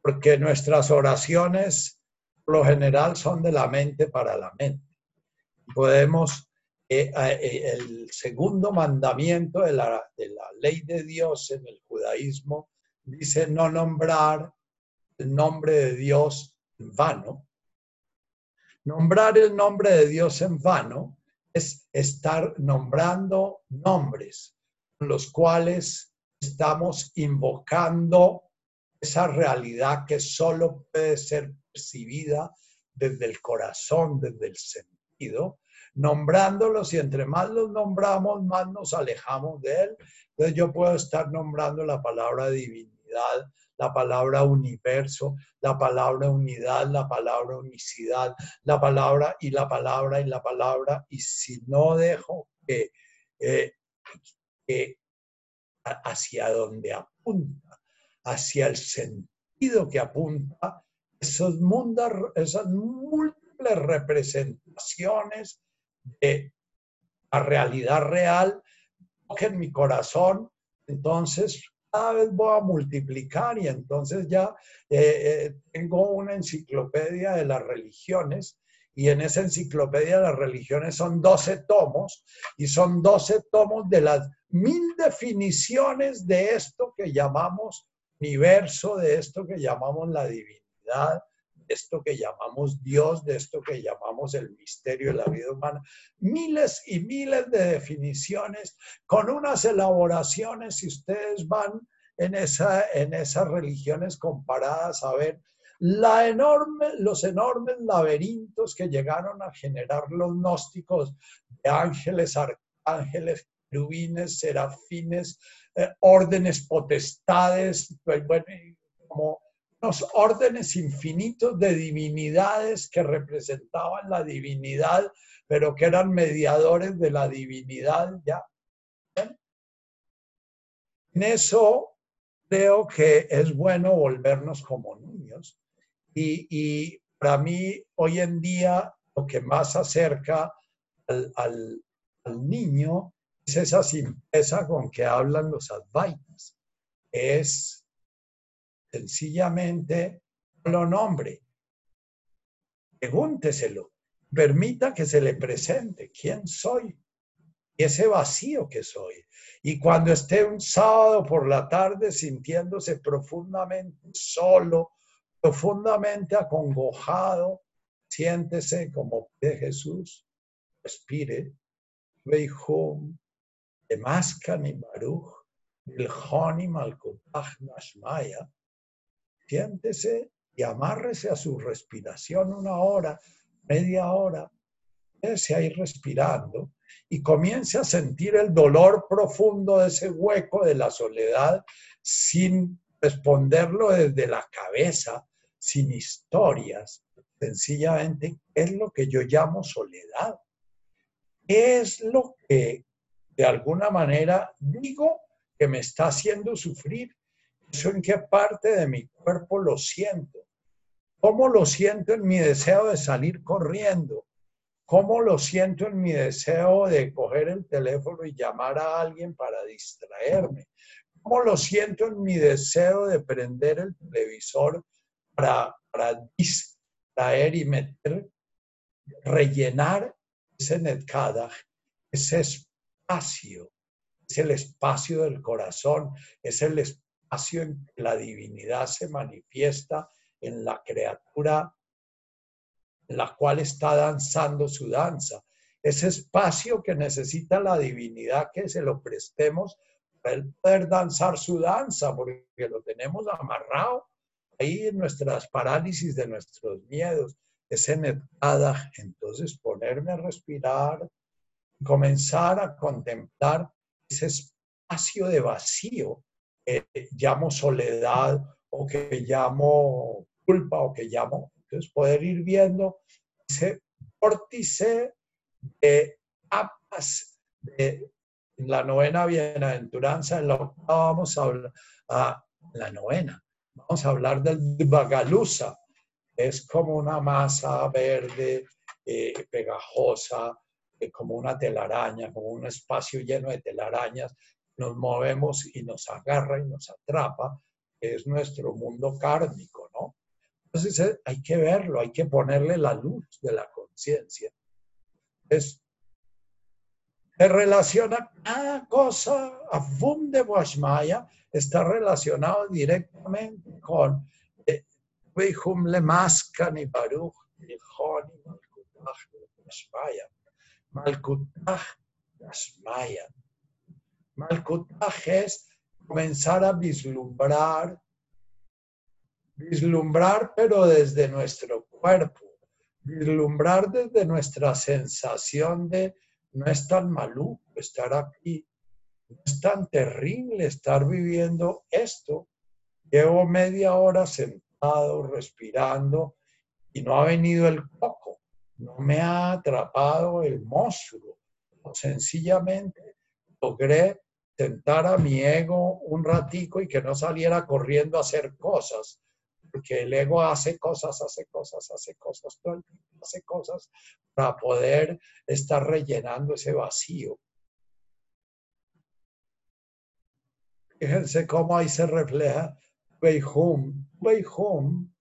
porque nuestras oraciones, por lo general, son de la mente para la mente. Podemos eh, eh, el segundo mandamiento de la, de la ley de Dios en el judaísmo dice no nombrar el nombre de Dios vano. Nombrar el nombre de Dios en vano es estar nombrando nombres con los cuales estamos invocando esa realidad que solo puede ser percibida desde el corazón, desde el sentido, nombrándolos y entre más los nombramos, más nos alejamos de Él. Entonces yo puedo estar nombrando la palabra divinidad, la palabra universo, la palabra unidad, la palabra unicidad, la palabra y la palabra y la palabra. Y si no dejo que, eh, hacia donde apunta, hacia el sentido que apunta, esos mundos, esas múltiples representaciones de la realidad real en mi corazón, entonces cada vez voy a multiplicar y entonces ya eh, eh, tengo una enciclopedia de las religiones y en esa enciclopedia de las religiones son 12 tomos y son 12 tomos de las mil definiciones de esto que llamamos universo, de esto que llamamos la divinidad, de esto que llamamos Dios, de esto que llamamos el misterio de la vida humana. Miles y miles de definiciones con unas elaboraciones, si ustedes van en, esa, en esas religiones comparadas a ver la enorme, los enormes laberintos que llegaron a generar los gnósticos de ángeles, arcángeles, querubines, serafines, eh, órdenes, potestades, pues, como los órdenes infinitos de divinidades que representaban la divinidad, pero que eran mediadores de la divinidad ya. En eso creo que es bueno volvernos como niños. Y, para mí, hoy en día, lo que más acerca al, al, al niño es esa simpleza con que hablan los advaitas. Es sencillamente lo nombre. Pregúnteselo. Permita que se le presente quién soy y ese vacío que soy. Y cuando esté un sábado por la tarde sintiéndose profundamente solo, profundamente acongojado, siéntese como de Jesús, respire, ve home, Temascan y Baruch, el Honi Malkutach Nashmaya, siéntese y amárrese a su respiración una hora, media hora, quédese ahí respirando y comience a sentir el dolor profundo de ese hueco de la soledad sin responderlo desde la cabeza, sin historias, sencillamente, es lo que yo llamo soledad? ¿Qué es lo que de alguna manera digo que me está haciendo sufrir. ¿Eso en qué parte de mi cuerpo lo siento? ¿Cómo lo siento en mi deseo de salir corriendo? ¿Cómo lo siento en mi deseo de coger el teléfono y llamar a alguien para distraerme? ¿Cómo lo siento en mi deseo de prender el televisor para, para distraer y meter, rellenar ese netkadach, ese espacio, es el espacio del corazón, es el espacio en que la divinidad se manifiesta en la criatura la cual está danzando su danza. Ese espacio que necesita la divinidad que se lo prestemos para poder danzar su danza, porque lo tenemos amarrado ahí en nuestras parálisis de nuestros miedos. Ese netada, entonces ponerme a respirar, comenzar a contemplar ese espacio de vacío llamo soledad o que llamo culpa o que llamo, entonces poder ir viendo ese vórtice de apas de la novena bienaventuranza, en la octava vamos a hablar, a la novena, vamos a hablar del Bagalusa, es como una masa verde, eh, pegajosa, eh, como una telaraña, como un espacio lleno de telarañas, nos movemos y nos agarra y nos atrapa, es nuestro mundo kármico, ¿no? Entonces eh, hay que verlo, hay que ponerle la luz de la conciencia. Es, se relaciona cada cosa, a Fum de Washmaya, está relacionado directamente con. Malkutaj Maya. Malkutaj es comenzar a vislumbrar, vislumbrar pero desde nuestro cuerpo, vislumbrar desde nuestra sensación de no es tan maluco estar aquí, no es tan terrible estar viviendo esto. Llevo media hora sentado, respirando y no ha venido el coco no me ha atrapado el monstruo. Sencillamente logré tentar a mi ego un ratico y que no saliera corriendo a hacer cosas, porque el ego hace cosas, hace cosas, hace cosas, hace cosas para poder estar rellenando ese vacío. Fíjense cómo ahí se refleja Beihum. Beihum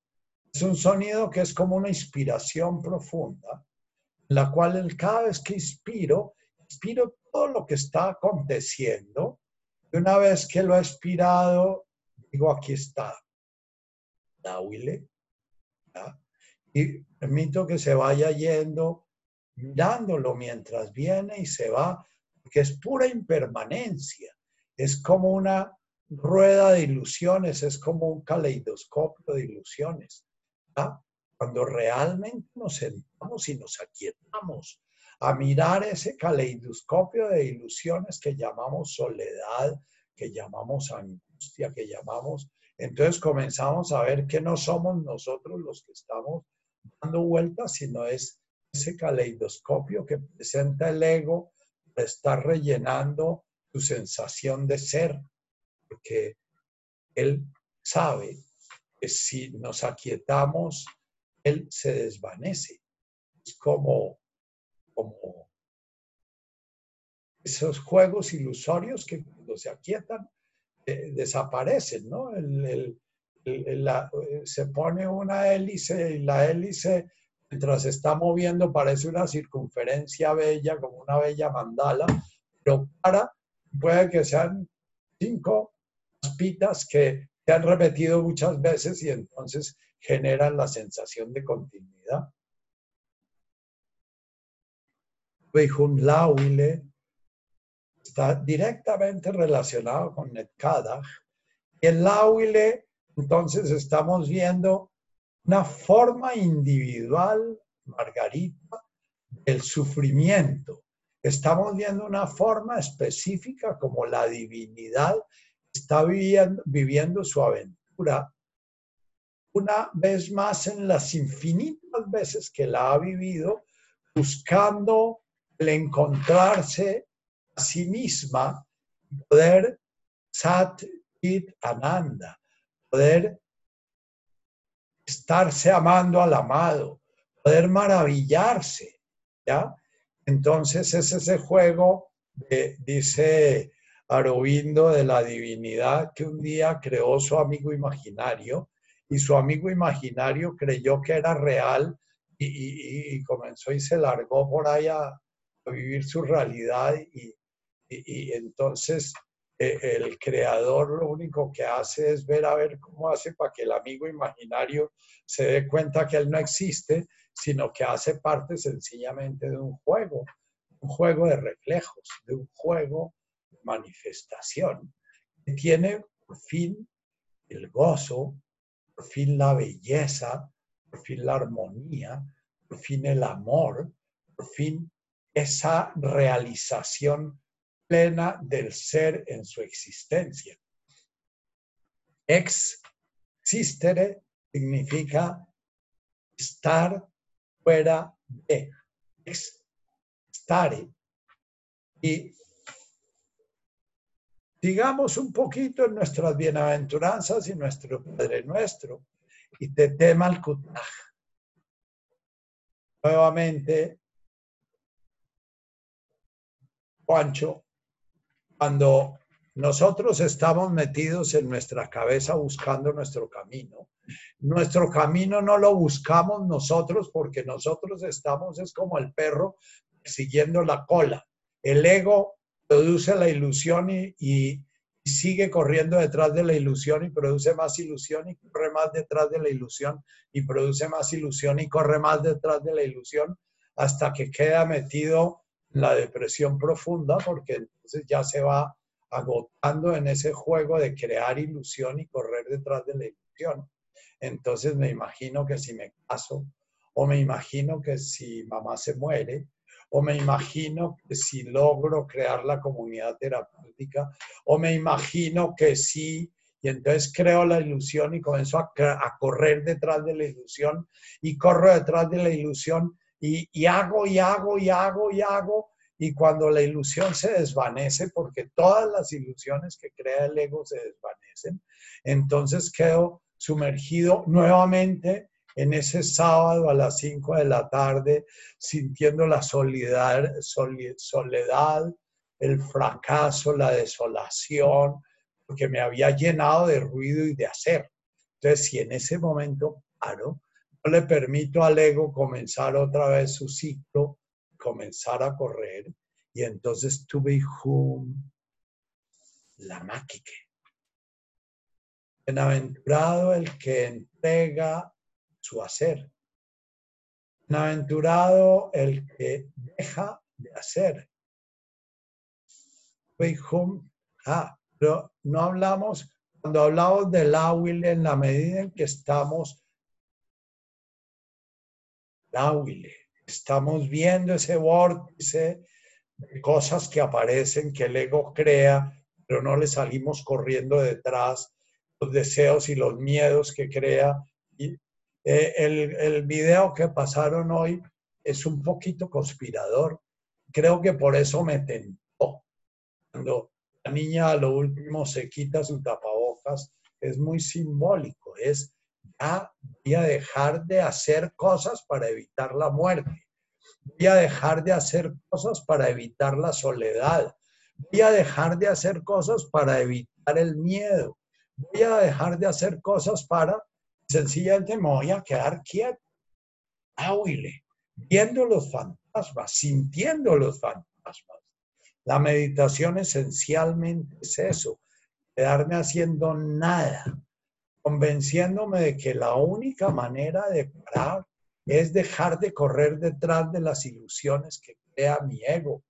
es un sonido que es como una inspiración profunda la cual cada vez que inspiro, inspiro todo lo que está aconteciendo. Y una vez que lo he expirado, digo, aquí está. La huile. Y permito que se vaya yendo, mirándolo mientras viene y se va, porque es pura impermanencia. Es como una rueda de ilusiones, es como un caleidoscopio de ilusiones. Cuando realmente nos sentamos y nos aquietamos a mirar ese caleidoscopio de ilusiones que llamamos soledad, que llamamos angustia, que llamamos, entonces comenzamos a ver que no somos nosotros los que estamos dando vueltas, sino es ese caleidoscopio que presenta el ego, está rellenando tu sensación de ser, porque Él sabe que si nos aquietamos, Él se desvanece. Es como, como esos juegos ilusorios que cuando se aquietan eh, desaparecen, ¿no? se pone una hélice y la hélice, mientras se está moviendo, parece una circunferencia bella, como una bella mandala, pero para, puede que sean cinco pitas que se han repetido muchas veces y entonces generan la sensación de continuidad. Lauile está directamente relacionado con Netkadach. Y el Lauile, entonces estamos viendo una forma individual, Margarita, del sufrimiento. Estamos viendo una forma específica como la divinidad está viviendo, viviendo su aventura una vez más en las infinitas veces que la ha vivido, buscando el encontrarse a sí misma, poder sat ananda, poder estarse amando al amado, poder maravillarse, ¿ya? Entonces es ese juego, de, dice Arobindo de la divinidad que un día creó su amigo imaginario y su amigo imaginario creyó que era real y, comenzó y se largó por ahí a, vivir su realidad y, entonces eh, el creador lo único que hace es ver a ver cómo hace para que el amigo imaginario se dé cuenta que él no existe, sino que hace parte sencillamente de un juego, un juego de reflejos, de un juego manifestación, que tiene por fin el gozo, por fin la belleza, por fin la armonía, por fin el amor, por fin esa realización plena del ser en su existencia. Existere significa estar fuera de. Estare. Y Digamos un poquito en nuestras bienaventuranzas y nuestro Padre Nuestro. Y te tema el kutaj. Nuevamente, Juancho, cuando nosotros estamos metidos en nuestra cabeza buscando nuestro camino, nuestro camino no lo buscamos nosotros porque nosotros estamos, es como el perro siguiendo la cola. El ego produce la ilusión y, sigue corriendo detrás de la ilusión y produce más ilusión y corre más detrás de la ilusión y produce más ilusión y corre más detrás de la ilusión hasta que queda metido la depresión profunda porque entonces ya se va agotando en ese juego de crear ilusión y correr detrás de la ilusión. Entonces me imagino que si me caso o me imagino que si mamá se muere o me imagino que si logro crear la comunidad terapéutica, o me imagino que sí, y entonces creo la ilusión y comienzo a, correr detrás de la ilusión y corro detrás de la ilusión y, hago y hago y hago y hago. Y cuando la ilusión se desvanece, porque todas las ilusiones que crea el ego se desvanecen, entonces quedo sumergido nuevamente en ese sábado a las 5 de la tarde, sintiendo la soledad, soledad, el fracaso, la desolación, porque me había llenado de ruido y de hacer. Entonces, si en ese momento paro, le permito al ego comenzar otra vez su ciclo, comenzar a correr, y entonces tuve hum la máquica. Bienaventurado el que entrega su hacer. Bienaventurado el que deja de hacer. Ah, pero no hablamos, cuando hablamos del áhuile, en la medida en que estamos áhuile, estamos viendo ese vórtice de cosas que aparecen, que el ego crea, pero no le salimos corriendo detrás, los deseos y los miedos que crea. Y, eh, el, el video que pasaron hoy es un poquito conspirador. Creo que por eso me tentó. Cuando la niña a lo último se quita su tapabocas, es muy simbólico, es voy a dejar de hacer cosas para evitar la muerte, voy a dejar de hacer cosas para evitar la soledad, voy a dejar de hacer cosas para evitar el miedo, voy a dejar de hacer cosas para, sencillamente me voy a quedar quieto, huile, viendo los fantasmas, sintiendo los fantasmas. La meditación esencialmente es eso, quedarme haciendo nada, convenciéndome de que la única manera de parar es dejar de correr detrás de las ilusiones que crea mi ego.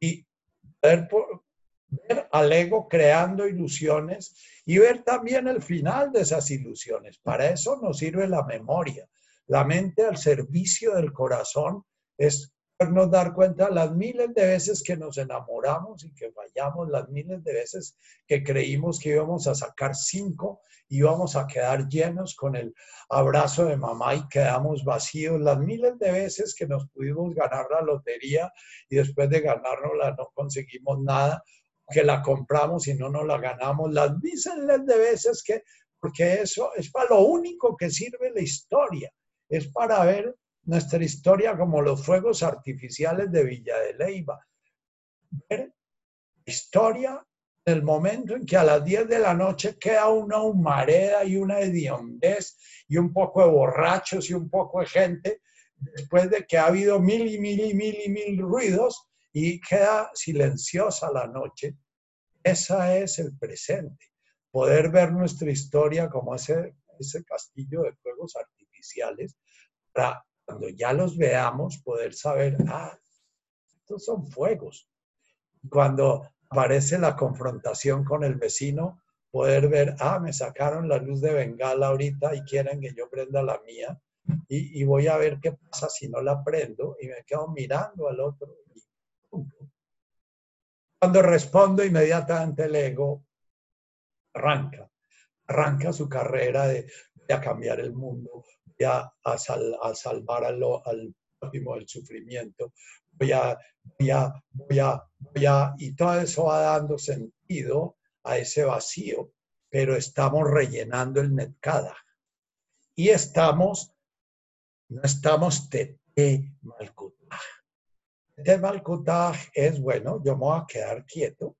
Y ver, ver al ego creando ilusiones y ver también el final de esas ilusiones. Para eso nos sirve la memoria. La mente al servicio del corazón es nos dar cuenta las miles de veces que nos enamoramos y que fallamos, las miles de veces que creímos que íbamos a sacar cinco, íbamos a quedar llenos con el abrazo de mamá y quedamos vacíos, las miles de veces que nos pudimos ganar la lotería y después de ganárnosla no conseguimos nada, que la compramos y no nos la ganamos, las miles de veces que, porque eso es para lo único que sirve la historia, es para ver nuestra historia como los fuegos artificiales de Villa de Leyva. Ver historia del momento en que a las 10 de la noche queda una humareda y una hediondez y un poco de borrachos y un poco de gente, después de que ha habido mil y mil y mil y mil ruidos y queda silenciosa la noche. Esa es el presente. Poder ver nuestra historia como ese, ese castillo de fuegos artificiales para cuando ya los veamos, poder saber, ah, estos son fuegos. Cuando aparece la confrontación con el vecino, poder ver, ah, me sacaron la luz de bengala ahorita y quieren que yo prenda la mía y, voy a ver qué pasa si no la prendo y me quedo mirando al otro. Cuando respondo inmediatamente el ego arranca, arranca su carrera de, de cambiar el mundo, voy a, a, salvar al, al del sufrimiento, voy a, voy a, voy a, voy a, y todo eso va dando sentido a ese vacío, pero estamos rellenando el Netkada. Y estamos, no estamos tete malkutaj. Tete malkutaj es, bueno, yo me voy a quedar quieto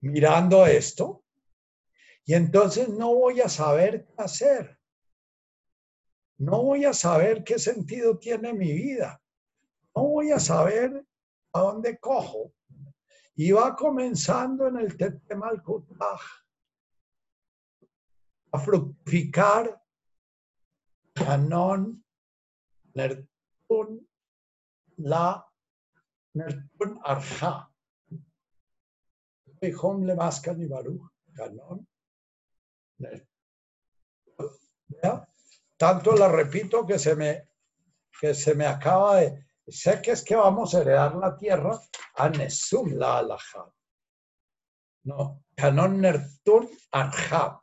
mirando esto y entonces no voy a saber qué hacer no voy a saber qué sentido tiene mi vida. No voy a saber a dónde cojo. Y va comenzando en el Tetemalkutaj a fructificar Canon, Nertun, La, Nertun Arja. Hom le mascan y baruch, Canon, ¿Ya? Tanto la repito que se me, que se me acaba de... Sé que es que vamos a heredar la tierra a Nesum la alajá. No, Canon Nertun Arjab.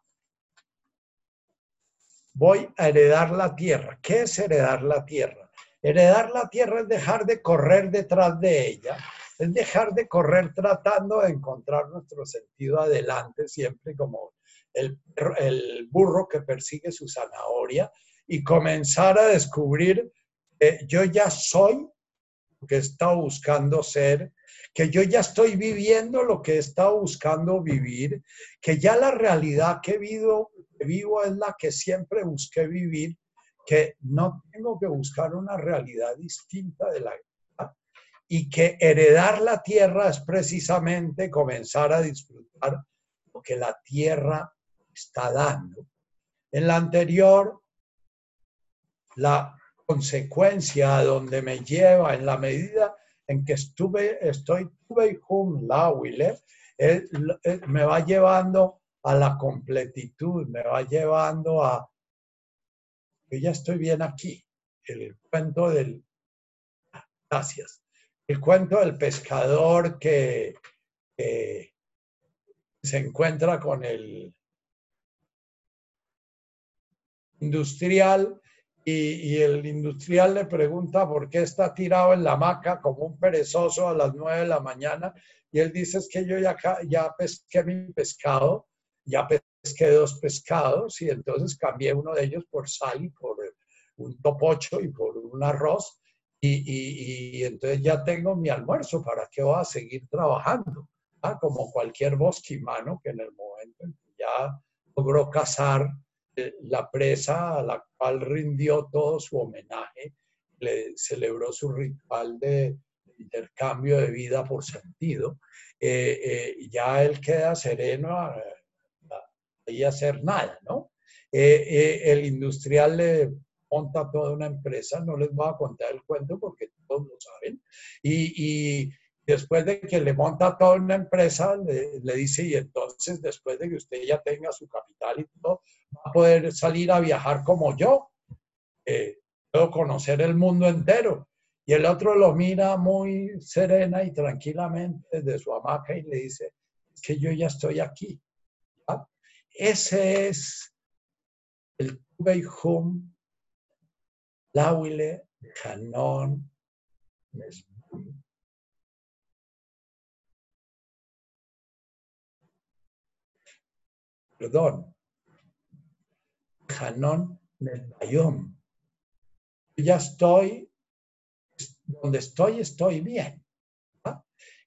Voy a heredar la tierra. ¿Qué es heredar la tierra? Heredar la tierra es dejar de correr detrás de ella, es dejar de correr tratando de encontrar nuestro sentido adelante, siempre como el, burro que persigue su zanahoria, y comenzar a descubrir que yo ya soy lo que he estado buscando ser, que yo ya estoy viviendo lo que he estado buscando vivir, que ya la realidad que he vivido, que vivo es la que siempre busqué vivir, que no tengo que buscar una realidad distinta de la y que heredar la tierra es precisamente comenzar a disfrutar lo que la tierra está dando. En la anterior, la consecuencia a donde me lleva en la medida en que estuve, estoy, tuve la Wille, me va llevando a la completitud, me va llevando a que ya estoy bien aquí. El cuento del... Gracias. El cuento del pescador que, se encuentra con el industrial y, el industrial le pregunta por qué está tirado en la hamaca como un perezoso a las nueve de la mañana y él dice es que yo ya, ya pesqué mi pescado ya pesqué dos pescados y entonces cambié uno de ellos por sal y por un topocho y por un arroz y, entonces ya tengo mi almuerzo, ¿para qué voy a seguir trabajando? Ah, como cualquier bosquimano que en el momento en que ya logró cazar la presa a la cual rindió todo su homenaje, le celebró su ritual de intercambio de vida por sentido, eh, eh, ya él queda sereno y hacer nada, ¿no? Eh, eh, el industrial le monta toda una empresa, no les voy a contar el cuento porque todos lo saben, y, después de que le monta toda una empresa, le, dice, y entonces después de que usted ya tenga su capital y todo, va a poder salir a viajar como yo, puedo conocer el mundo entero. Y el otro lo mira muy serena y tranquilamente desde su hamaca y le dice, es que yo ya estoy aquí. Ese es el Tubeihum Lawile Hanon Perdón. Hanon Nesbayom. Ya estoy, donde estoy, estoy bien.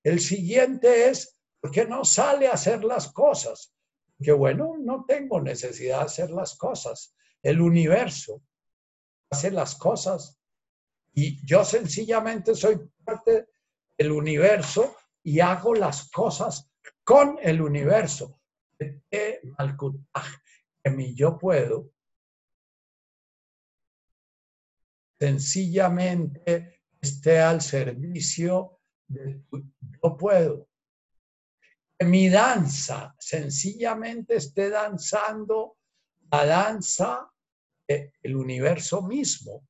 El siguiente es, ¿por qué no sale a hacer las cosas? que bueno, no tengo necesidad de hacer las cosas. El universo hace las cosas y yo sencillamente soy parte del universo y hago las cosas con el universo. Que mi yo puedo sencillamente esté al servicio de yo puedo mi danza sencillamente esté danzando la danza del universo mismo.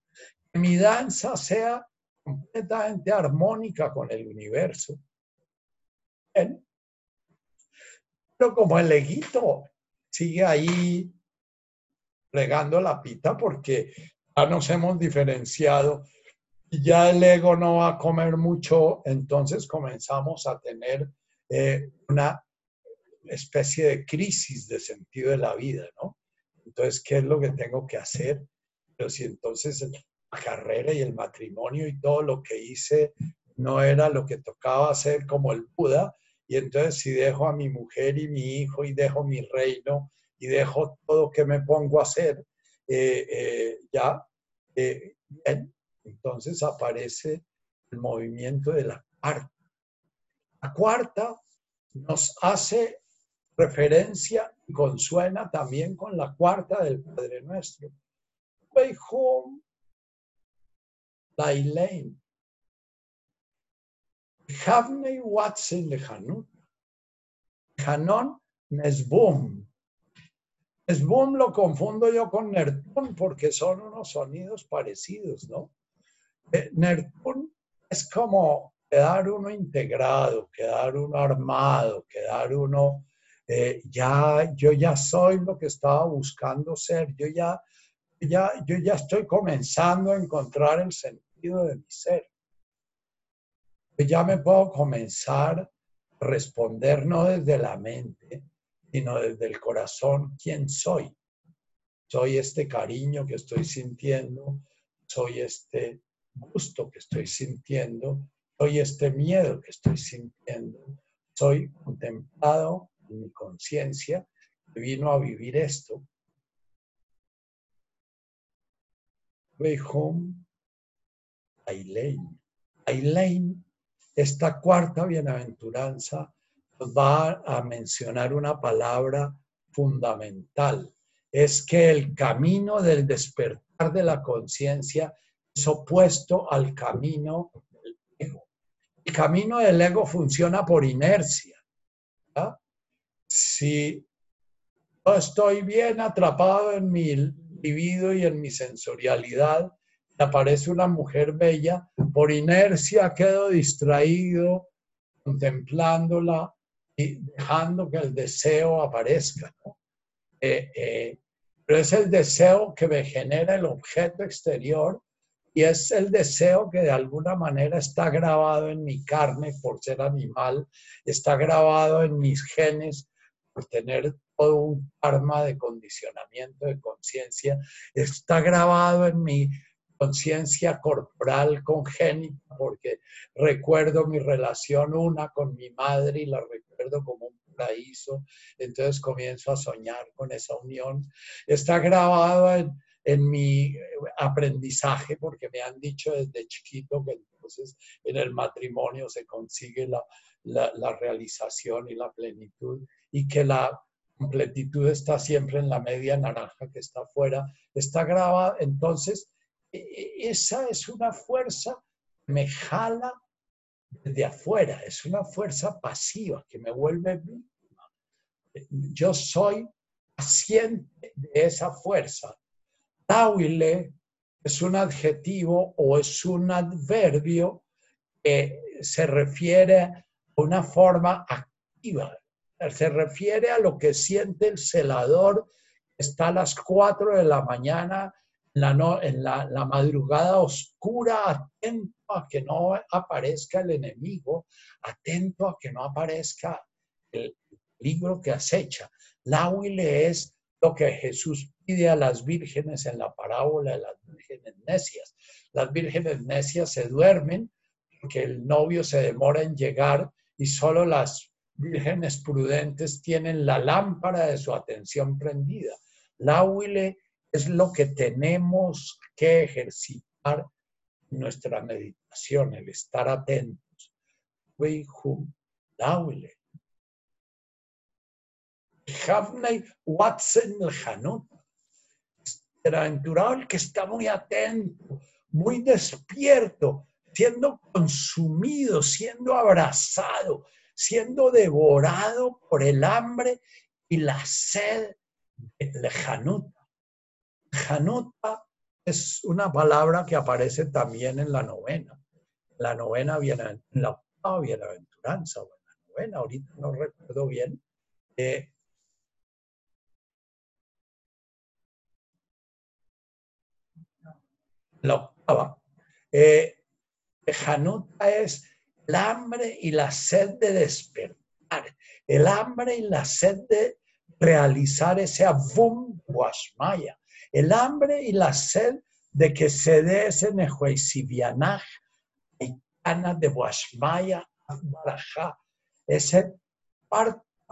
Que mi danza sea completamente armónica con el universo. Pero como el leguito sigue ahí regando la pita porque ya nos hemos diferenciado y ya el ego no va a comer mucho, entonces comenzamos a tener eh, una especie de crisis de sentido de la vida, ¿no? Entonces, ¿qué es lo que tengo que hacer? Pero si entonces la carrera y el matrimonio y todo lo que hice no era lo que tocaba hacer como el Buda, y entonces si dejo a mi mujer y mi hijo y dejo mi reino y dejo todo que me pongo a hacer, eh, eh, ya, bien, entonces aparece el movimiento de la parte la cuarta nos hace referencia y consuena también con la cuarta del Padre Nuestro. home, Lailein. Havnei Watson Lehanut. Hanon Nesbum. Nesbum lo confundo yo con Nertun porque son unos sonidos parecidos, ¿no? Eh, Nertun es como quedar uno integrado, quedar uno armado, quedar uno, eh, ya, yo ya soy lo que estaba buscando ser, yo ya, ya, yo ya estoy comenzando a encontrar el sentido de mi ser. Pues ya me puedo comenzar a responder no desde la mente, sino desde el corazón quién soy. Soy este cariño que estoy sintiendo, soy este gusto que estoy sintiendo, soy este miedo que estoy sintiendo, soy contemplado en mi conciencia que vino a vivir esto. Home, esta cuarta bienaventuranza va a mencionar una palabra fundamental. Es que el camino del despertar de la conciencia es opuesto al camino del ego. El camino del ego funciona por inercia. Si estoy bien atrapado en mi libido y en mi sensorialidad, aparece una mujer bella, por inercia quedo distraído contemplándola y dejando que el deseo aparezca. Eh, eh, pero es el deseo que me genera el objeto exterior y es el deseo que de alguna manera está grabado en mi carne por ser animal, está grabado en mis genes por tener todo un arma de condicionamiento de conciencia, está grabado en mi conciencia corporal congénita, porque recuerdo mi relación una con mi madre y la recuerdo como un paraíso, entonces comienzo a soñar con esa unión. Está grabado en, en mi aprendizaje, porque me han dicho desde chiquito que entonces en el matrimonio se consigue la, la, realización y la plenitud y que la completitud está siempre en la media naranja que está afuera, está grabada, entonces esa es una fuerza que me jala de afuera, es una fuerza pasiva que me vuelve víctima. Yo soy paciente de esa fuerza. Tawile es un adjetivo o es un adverbio que se refiere a una forma activa, se refiere a lo que siente el celador está a las 4 de la mañana en la, madrugada oscura, atento a que no aparezca el enemigo, atento a que no aparezca el libro que acecha. La huile es lo que Jesús pide a las vírgenes en la parábola de las vírgenes necias. Las vírgenes necias se duermen porque el novio se demora en llegar y solo las vírgenes prudentes tienen la lámpara de su atención prendida. La huile es lo que tenemos que ejercitar en nuestra meditación, el estar atentos. Watson el que está muy atento, muy despierto, siendo consumido, siendo abrazado, siendo devorado por el hambre y la sed del lejanut, Hanuta es una palabra que aparece también en la novena. La novena viene en la octava bienaventuranza, o en la novena, ahorita no recuerdo bien. Eh, la octava. Eh, Hanuta es el hambre y la sed de despertar, el hambre y la sed de realizar ese avum guasmaya, el hambre y la sed de que se dé ese nehuesibianaj, Ana de Washmaya, esa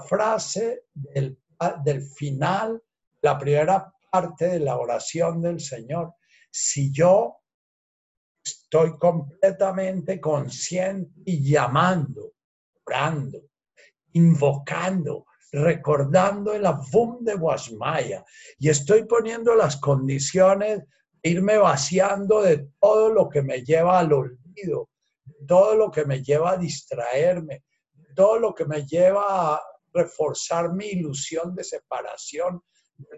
frase del, del final, la primera parte de la oración del Señor. Si yo estoy completamente consciente y llamando, orando, invocando, recordando el Avum de Guasmaya. Y estoy poniendo las condiciones de irme vaciando de todo lo que me lleva al olvido, todo lo que me lleva a distraerme, todo lo que me lleva a reforzar mi ilusión de separación,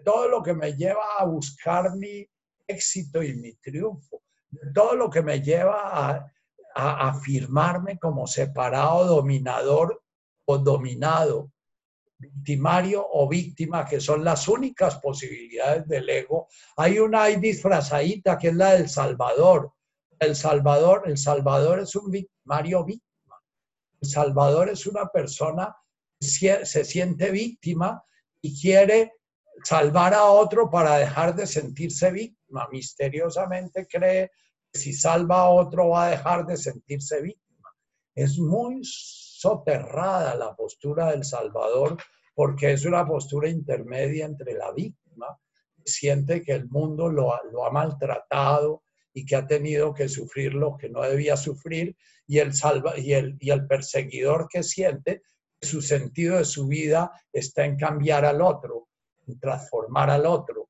todo lo que me lleva a buscar mi éxito y mi triunfo, todo lo que me lleva a, a afirmarme como separado, dominador o dominado victimario o víctima, que son las únicas posibilidades del ego. Hay una disfrazadita que es la del Salvador. El Salvador, el Salvador es un victimario víctima. El Salvador es una persona que se siente víctima y quiere salvar a otro para dejar de sentirse víctima. Misteriosamente cree que si salva a otro va a dejar de sentirse víctima. Es muy soterrada la postura del Salvador porque es una postura intermedia entre la víctima siente que el mundo lo, ha maltratado y que ha tenido que sufrir lo que no debía sufrir, y el, salva, y el, y el perseguidor que siente que su sentido de su vida está en cambiar al otro, en transformar al otro.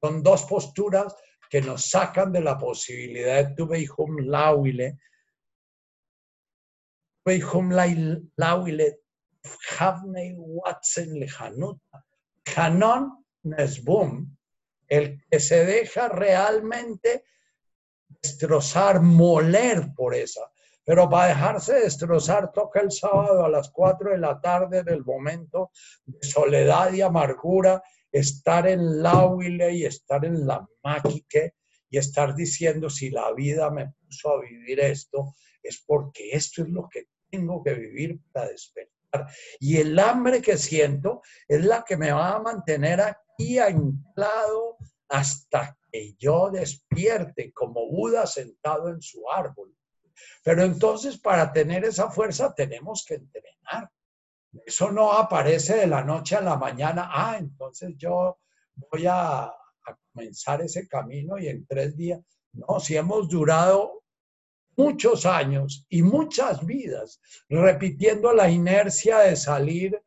Son dos posturas que nos sacan de la posibilidad de tuveihum lauile, tuveihum lauile, havnei watsen lejanuta, canon nesbum, el que se deja realmente destrozar, moler por esa. Pero para dejarse destrozar toca el sábado a las 4 de la tarde en el momento de soledad y amargura, estar en la huile y estar en la máquique y estar diciendo si la vida me puso a vivir esto, es porque esto es lo que tengo que vivir para despertar. Y el hambre que siento es la que me va a mantener aquí anclado hasta que yo despierte como Buda sentado en su árbol. Pero entonces para tener esa fuerza tenemos que entrenar. Eso no aparece de la noche a la mañana. Ah, entonces yo voy a, a comenzar ese camino y en tres días. No, si hemos durado muchos años y muchas vidas repitiendo la inercia de salir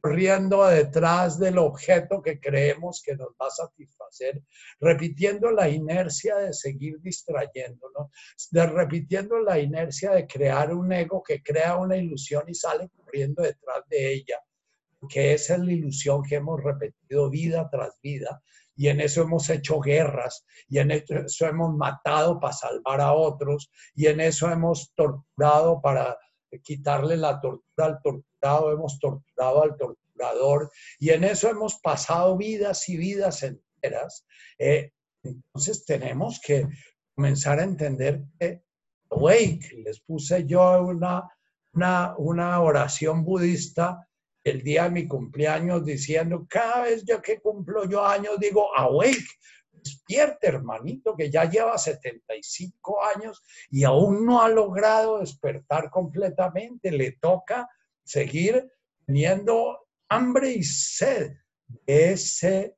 corriendo detrás del objeto que creemos que nos va a satisfacer, repitiendo la inercia de seguir distrayéndonos, de repitiendo la inercia de crear un ego que crea una ilusión y sale corriendo detrás de ella, que es la ilusión que hemos repetido vida tras vida. Y en eso hemos hecho guerras, y en eso hemos matado para salvar a otros, y en eso hemos torturado para quitarle la tortura al torturador hemos torturado al torturador y en eso hemos pasado vidas y vidas enteras. Eh, entonces tenemos que comenzar a entender que Wake, les puse yo una, una, una oración budista el día de mi cumpleaños diciendo, cada vez yo que cumplo yo años, digo, awake, despierte hermanito, que ya lleva 75 años y aún no ha logrado despertar completamente, le toca seguir teniendo hambre y sed. Ese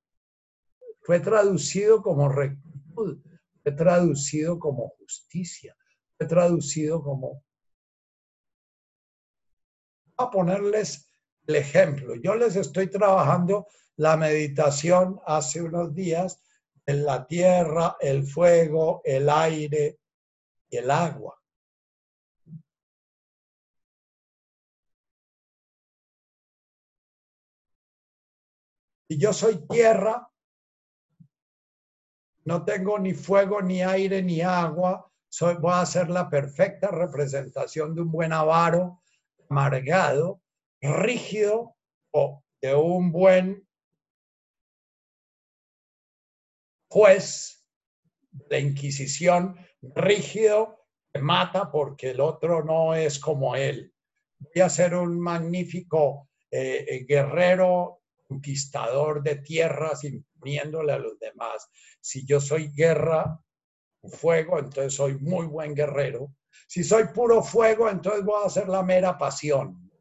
fue traducido como rectitud, fue traducido como justicia, fue traducido como... A ponerles el ejemplo. Yo les estoy trabajando la meditación hace unos días en la tierra, el fuego, el aire y el agua. Si yo soy tierra, no tengo ni fuego, ni aire, ni agua, soy, voy a ser la perfecta representación de un buen avaro, amargado, rígido o de un buen juez de Inquisición, rígido, que mata porque el otro no es como él. Voy a ser un magnífico eh, eh, guerrero conquistador de tierras imponiéndole a los demás. Si yo soy guerra, fuego, entonces soy muy buen guerrero. Si soy puro fuego, entonces voy a hacer la mera pasión.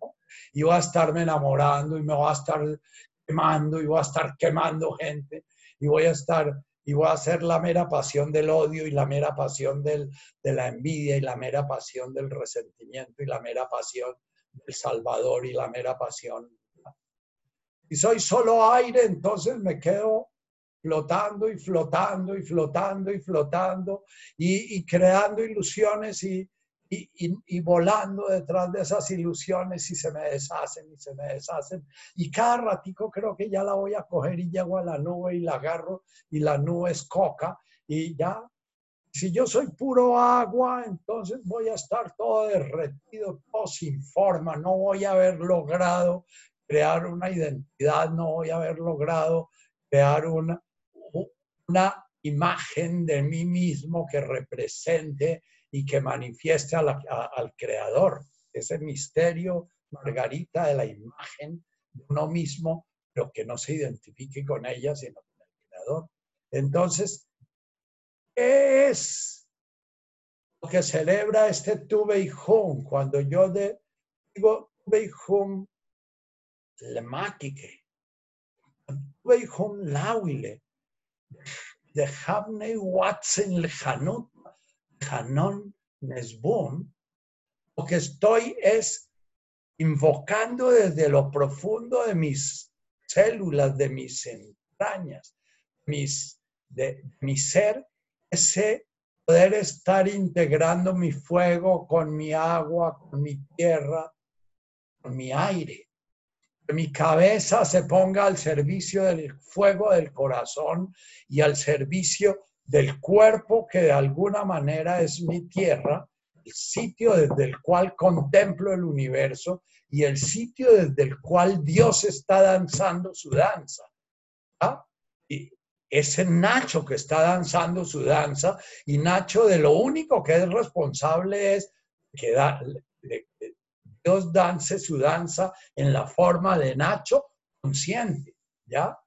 Y voy a estarme enamorando y me voy a estar quemando y voy a estar quemando gente y voy a estar y voy a hacer la mera pasión del odio y la mera pasión del, de la envidia y la mera pasión del resentimiento y la mera pasión del Salvador y la mera pasión. Y soy solo aire, entonces me quedo flotando y flotando y flotando y flotando y, creando ilusiones y, y, volando detrás de esas ilusiones y se me deshacen y se me deshacen. Y cada ratico creo que ya la voy a coger y llego a la nube y la agarro y la nube es coca y ya. Si yo soy puro agua, entonces voy a estar todo derretido, todo sin forma, no voy a haber logrado crear una identidad, no voy a haber logrado crear una, una imagen de mí mismo que represente y que manifieste al creador. Ese misterio, Margarita, de la imagen de uno mismo, pero que no se identifique con ella, sino con el creador. Entonces, ¿qué es lo que celebra este Tuve y Cuando yo digo Tuve y le máquique. Tuve lauile. de Havnei Watson Lejanut, Nesbun, lo que estoy es invocando desde lo profundo de mis células, de mis entrañas, mis, de, mi ser, ese poder estar integrando mi fuego con mi agua, con mi tierra, con mi aire. Que mi cabeza se ponga al servicio del fuego del corazón y al servicio del cuerpo que de alguna manera es mi tierra, el sitio desde el cual contemplo el universo y el sitio desde el cual Dios está danzando su danza. ¿ah? Y ese Nacho que está danzando su danza y Nacho de lo único que es responsable es que Dios dance su danza en la forma de Nacho consciente, ¿ya?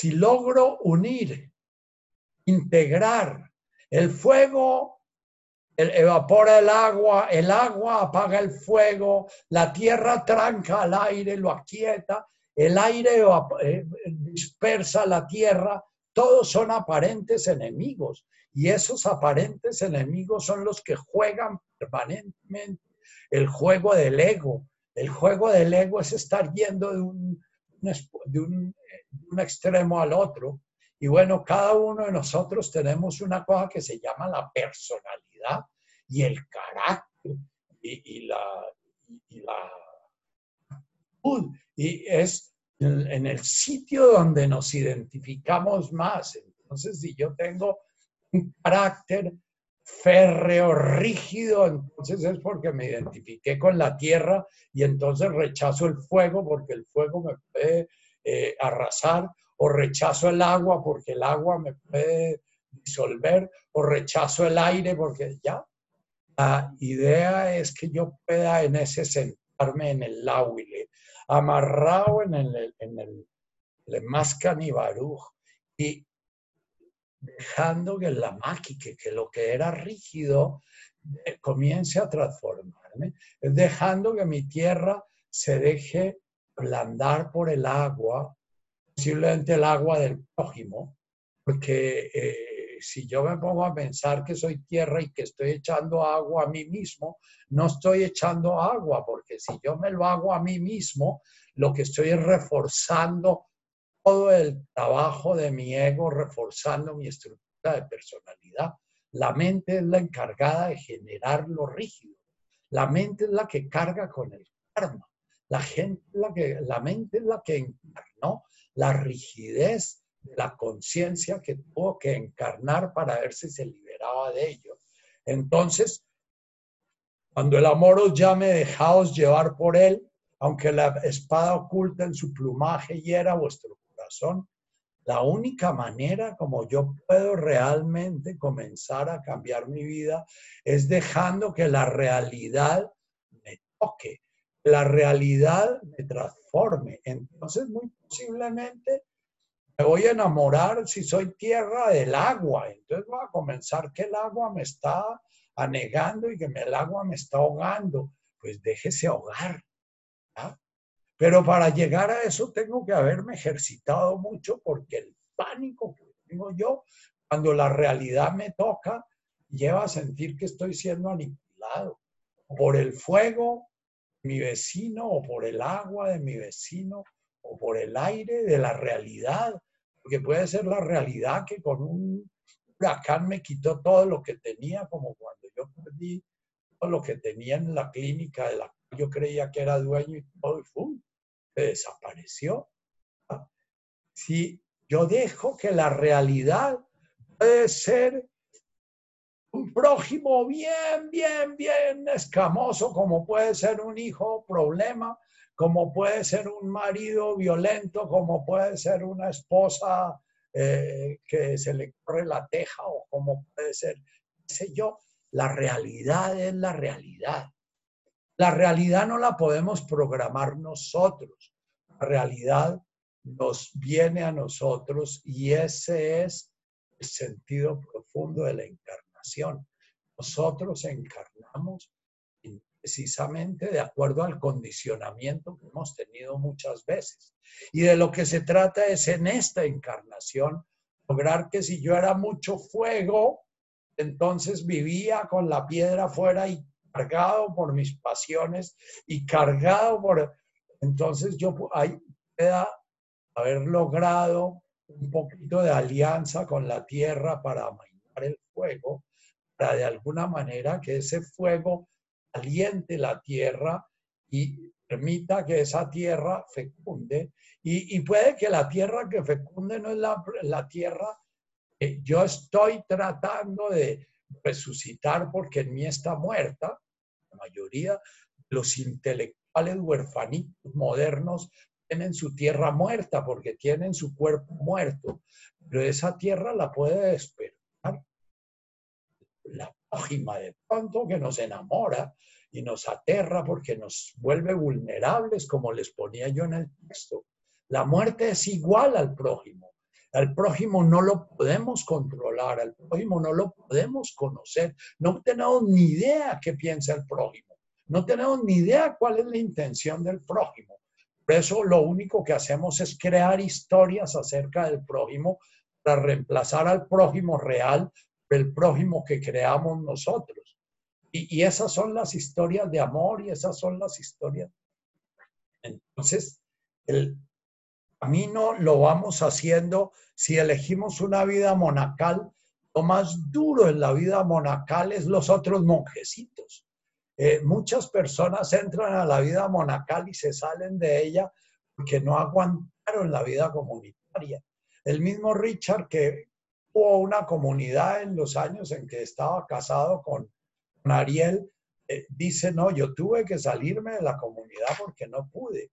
Si logro unir, integrar el fuego evapora el agua, el agua apaga el fuego, la tierra tranca al aire, lo aquieta, el aire eh, dispersa la tierra, todos son aparentes enemigos y esos aparentes enemigos son los que juegan permanentemente el juego del ego. El juego del ego es estar yendo de un, un, de un extremo al otro. Y bueno, cada uno de nosotros tenemos una cosa que se llama la personalidad y el carácter y, la, y, la y es en, el sitio donde nos identificamos más. Entonces, si yo tengo un carácter férreo, rígido, entonces es porque me identifiqué con la tierra y entonces rechazo el fuego porque el fuego me puede eh, arrasar, o rechazo el agua porque el agua me puede disolver, o rechazo el aire porque ya, la idea es que yo pueda en ese sentarme en el lauile, amarrado en el, en el, el Baruch y dejando que la máquina, que lo que era rígido, eh, comience a transformarme, dejando que mi tierra se deje ablandar por el agua, posiblemente el agua del prójimo, porque eh, si yo me pongo a pensar que soy tierra y que estoy echando agua a mí mismo, no estoy echando agua, porque si yo me lo hago a mí mismo, lo que estoy es reforzando todo el trabajo de mi ego, reforzando mi estructura de personalidad. La mente es la encargada de generar lo rígido. La mente es la que carga con el karma. La, gente, la, que, la mente es la que encarnó la rigidez la conciencia que tuvo que encarnar para ver si se liberaba de ello. Entonces, cuando el amor os llame, dejaos llevar por él, aunque la espada oculta en su plumaje hiera vuestro corazón. La única manera como yo puedo realmente comenzar a cambiar mi vida es dejando que la realidad me toque, la realidad me transforme. Entonces, muy posiblemente me voy a enamorar si soy tierra del agua. Entonces voy a comenzar que el agua me está anegando y que el agua me está ahogando. Pues déjese ahogar. Pero para llegar a eso tengo que haberme ejercitado mucho porque el pánico que tengo yo cuando la realidad me toca lleva a sentir que estoy siendo aniquilado por el fuego de mi vecino o por el agua de mi vecino o por el aire de la realidad porque puede ser la realidad que con un huracán me quitó todo lo que tenía, como cuando yo perdí todo lo que tenía en la clínica de la yo creía que era dueño y todo, y. desapareció. Si yo dejo que la realidad puede ser un prójimo bien, bien, bien escamoso, como puede ser un hijo problema, como puede ser un marido violento, como puede ser una esposa eh, que se le corre la teja o como puede ser, qué sé yo, la realidad es la realidad. La realidad no la podemos programar nosotros. La realidad nos viene a nosotros y ese es el sentido profundo de la encarnación. Nosotros encarnamos en precisamente de acuerdo al condicionamiento que hemos tenido muchas veces. Y de lo que se trata es en esta encarnación lograr que si yo era mucho fuego, entonces vivía con la piedra afuera y cargado por mis pasiones y cargado por... Entonces yo ahí pueda haber logrado un poquito de alianza con la tierra para amainar el fuego, para de alguna manera que ese fuego aliente la tierra y permita que esa tierra fecunde. Y, puede que la tierra que fecunde no es la, la tierra que yo estoy tratando de resucitar porque en mí está muerta. La mayoría los intelectuales huerfanitos modernos tienen su tierra muerta porque tienen su cuerpo muerto, pero esa tierra la puede despertar. La página de pronto que nos enamora y nos aterra porque nos vuelve vulnerables, como les ponía yo en el texto. La muerte es igual al prójimo. Al prójimo no lo podemos controlar, al prójimo no lo podemos conocer. No tenemos ni idea qué piensa el prójimo. No tenemos ni idea cuál es la intención del prójimo. Por eso lo único que hacemos es crear historias acerca del prójimo para reemplazar al prójimo real del prójimo que creamos nosotros. Y, esas son las historias de amor y esas son las historias. Entonces, el camino lo vamos haciendo si elegimos una vida monacal. Lo más duro en la vida monacal es los otros monjecitos. Eh, muchas personas entran a la vida monacal y se salen de ella porque no aguantaron la vida comunitaria. El mismo Richard que hubo una comunidad en los años en que estaba casado con, Ariel, eh, dice, no, yo tuve que salirme de la comunidad porque no pude.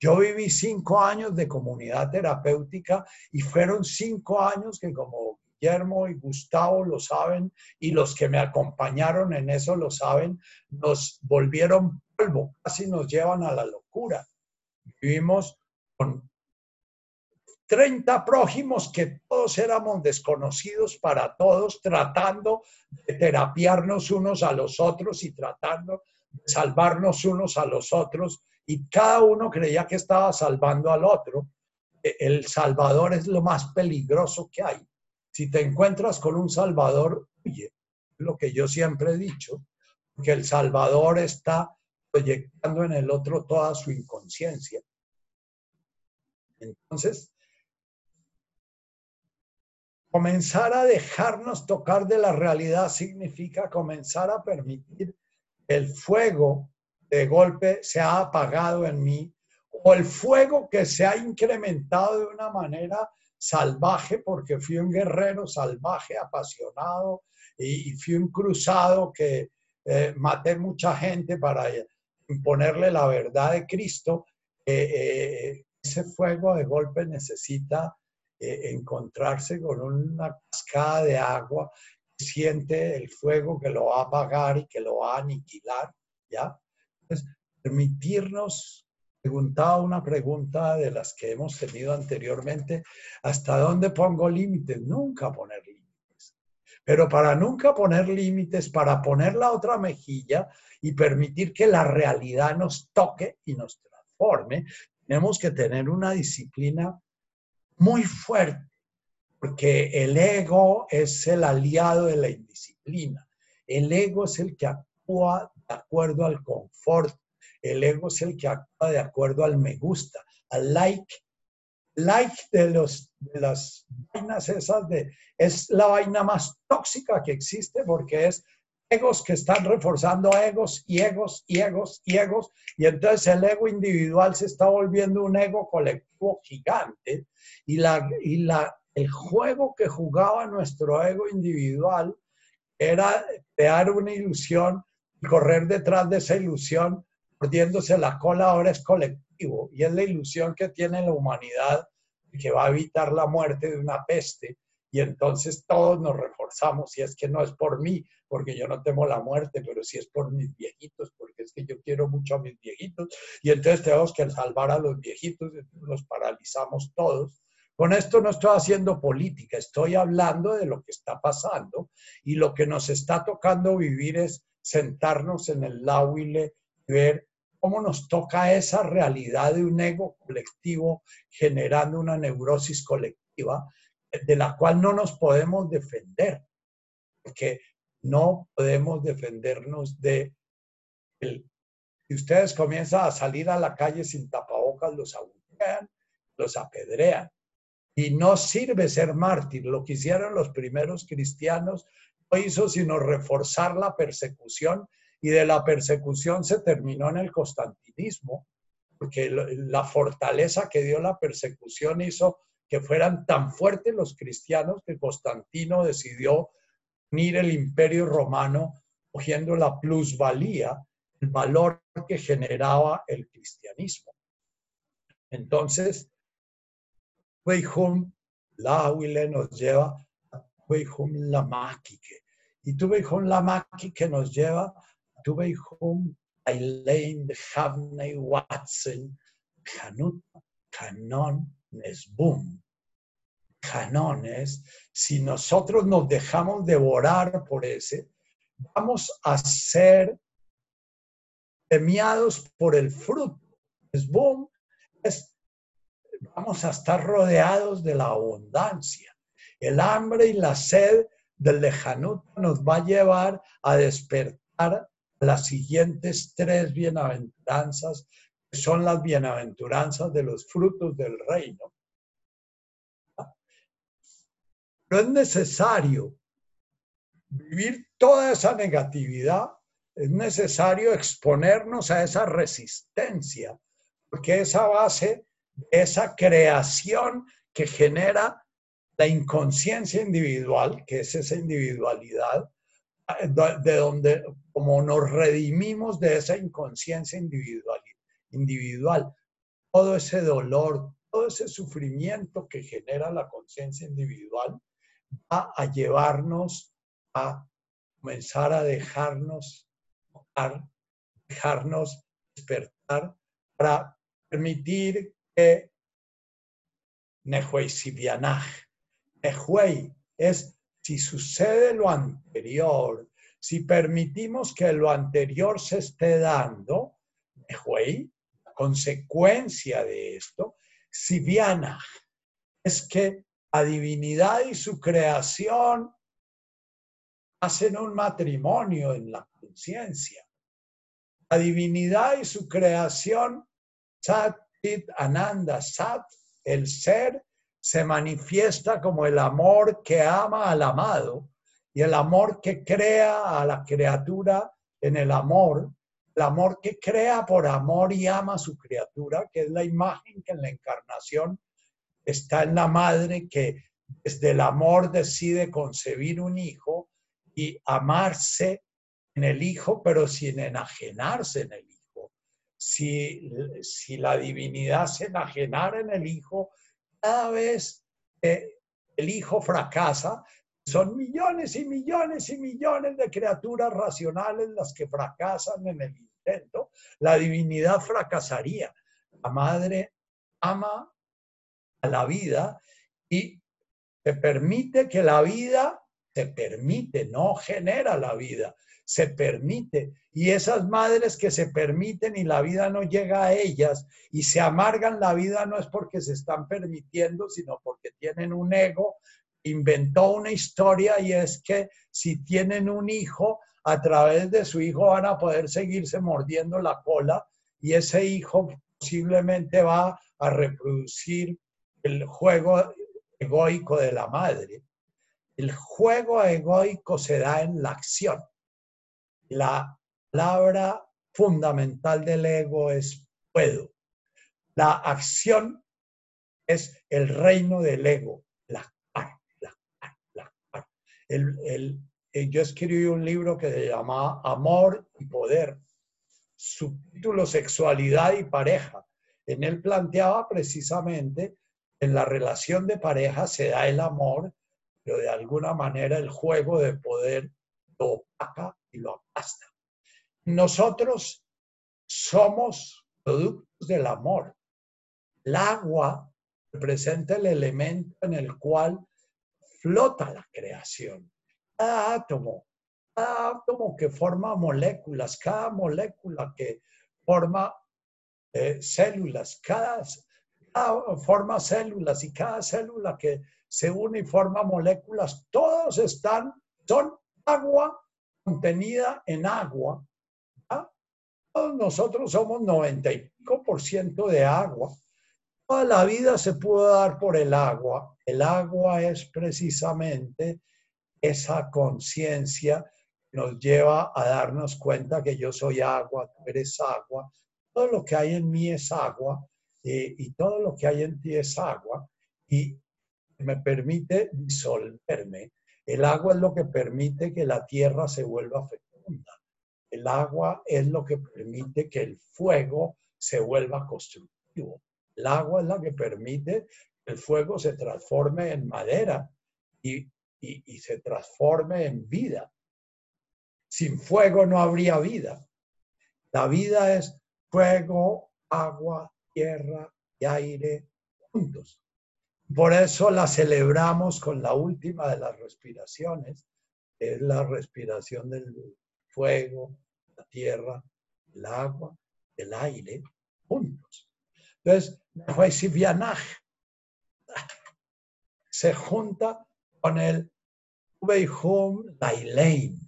Yo viví cinco años de comunidad terapéutica y fueron cinco años que como Guillermo y Gustavo lo saben y los que me acompañaron en eso lo saben, nos volvieron polvo, casi nos llevan a la locura. Vivimos con 30 prójimos que todos éramos desconocidos para todos, tratando de terapiarnos unos a los otros y tratando de salvarnos unos a los otros, y cada uno creía que estaba salvando al otro. El Salvador es lo más peligroso que hay. Si te encuentras con un Salvador, oye, lo que yo siempre he dicho, que el Salvador está proyectando en el otro toda su inconsciencia. Entonces, comenzar a dejarnos tocar de la realidad significa comenzar a permitir el fuego de golpe se ha apagado en mí o el fuego que se ha incrementado de una manera salvaje porque fui un guerrero salvaje, apasionado y, fui un cruzado que eh, maté mucha gente para imponerle la verdad de Cristo. Eh, eh, ese fuego de golpe necesita encontrarse con una cascada de agua, siente el fuego que lo va a apagar y que lo va a aniquilar, ¿ya? Permitirnos preguntaba una pregunta de las que hemos tenido anteriormente, ¿hasta dónde pongo límites? Nunca poner límites. Pero para nunca poner límites, para poner la otra mejilla y permitir que la realidad nos toque y nos transforme, tenemos que tener una disciplina muy fuerte, porque el ego es el aliado de la indisciplina. El ego es el que actúa acuerdo al confort, el ego es el que actúa de acuerdo al me gusta, al like. Like de, los, de las vainas esas de, es la vaina más tóxica que existe porque es egos que están reforzando egos y egos y egos y egos, y entonces el ego individual se está volviendo un ego colectivo gigante, y, la, y la, el juego que jugaba nuestro ego individual era crear una ilusión correr detrás de esa ilusión mordiéndose la cola ahora es colectivo. Y es la ilusión que tiene la humanidad que va a evitar la muerte de una peste. Y entonces todos nos reforzamos y es que no es por mí, porque yo no temo la muerte, pero sí es por mis viejitos, porque es que yo quiero mucho a mis viejitos. Y entonces tenemos que salvar a los viejitos, los paralizamos todos, Con esto no estoy haciendo política, estoy hablando de lo que está pasando y lo que nos está tocando vivir es sentarnos en el lauile y ver cómo nos toca esa realidad de un ego colectivo generando una neurosis colectiva de la cual no nos podemos defender, porque no podemos defendernos de el, si ustedes comienzan a salir a la calle sin tapabocas, los abuchean, los apedrean. Y no sirve ser mártir. Lo que hicieron los primeros cristianos no hizo sino reforzar la persecución y de la persecución se terminó en el constantinismo, porque la fortaleza que dio la persecución hizo que fueran tan fuertes los cristianos que Constantino decidió unir el imperio romano cogiendo la plusvalía, el valor que generaba el cristianismo. Entonces, Weihum la nos lleva a Weihum la Y tu Weihum la que nos lleva a tu Weihum Ailein Havnei Watson Hanut Canon Nesbum. Canones, si nosotros nos dejamos devorar por ese, vamos a ser premiados por el fruto. Nesbum es vamos a estar rodeados de la abundancia. El hambre y la sed del lejanut nos va a llevar a despertar las siguientes tres bienaventuranzas, que son las bienaventuranzas de los frutos del reino. No es necesario vivir toda esa negatividad, es necesario exponernos a esa resistencia, porque esa base esa creación que genera la inconsciencia individual, que es esa individualidad, de donde como nos redimimos de esa inconsciencia individual, individual, todo ese dolor, todo ese sufrimiento que genera la conciencia individual, va a llevarnos a comenzar a dejarnos tocar, dejarnos despertar para permitir Nehuey Sibianaj. Es si sucede lo anterior, si permitimos que lo anterior se esté dando, Nehuey, consecuencia de esto, Sibianaj, es que la divinidad y su creación hacen un matrimonio en la conciencia. La divinidad y su creación, Ananda Sat, el ser, se manifiesta como el amor que ama al amado y el amor que crea a la criatura en el amor, el amor que crea por amor y ama a su criatura, que es la imagen que en la encarnación está en la madre que desde el amor decide concebir un hijo y amarse en el hijo, pero sin enajenarse en el si, la divinidad se enajenara en el Hijo, cada vez que el Hijo fracasa, son millones y millones y millones de criaturas racionales las que fracasan en el intento, la divinidad fracasaría. La madre ama a la vida y se permite que la vida se permite, no genera la vida, se permite. Y esas madres que se permiten y la vida no llega a ellas y se amargan la vida no es porque se están permitiendo, sino porque tienen un ego, inventó una historia y es que si tienen un hijo, a través de su hijo van a poder seguirse mordiendo la cola y ese hijo posiblemente va a reproducir el juego egoico de la madre. El juego egoico se da en la acción. La palabra fundamental del ego es puedo. La acción es el reino del ego, la la la el, eh, yo escribí un libro que se llama Amor y Poder, subtítulo Sexualidad y Pareja. En él planteaba precisamente en la relación de pareja se da el amor, pero de alguna manera el juego de poder lo opaca y lo aplasta. Nosotros somos productos del amor. El agua representa el elemento en el cual flota la creación. Cada átomo, cada átomo que forma moléculas, cada molécula que forma eh, células, cada, cada forma células y cada célula que se une y forma moléculas, todos están, son agua contenida en agua. Todos nosotros somos 95% de agua. Toda la vida se pudo dar por el agua. El agua es precisamente esa conciencia que nos lleva a darnos cuenta que yo soy agua, tú eres agua, todo lo que hay en mí es agua y todo lo que hay en ti es agua y me permite disolverme. El agua es lo que permite que la tierra se vuelva fecunda. El agua es lo que permite que el fuego se vuelva constructivo. El agua es la que permite que el fuego se transforme en madera y, y se transforme en vida. Sin fuego no habría vida. La vida es fuego, agua, tierra y aire juntos. Por eso la celebramos con la última de las respiraciones, que es la respiración del fuego, la tierra, el agua, el aire, juntos. Entonces, se junta con el Veihum Lailein,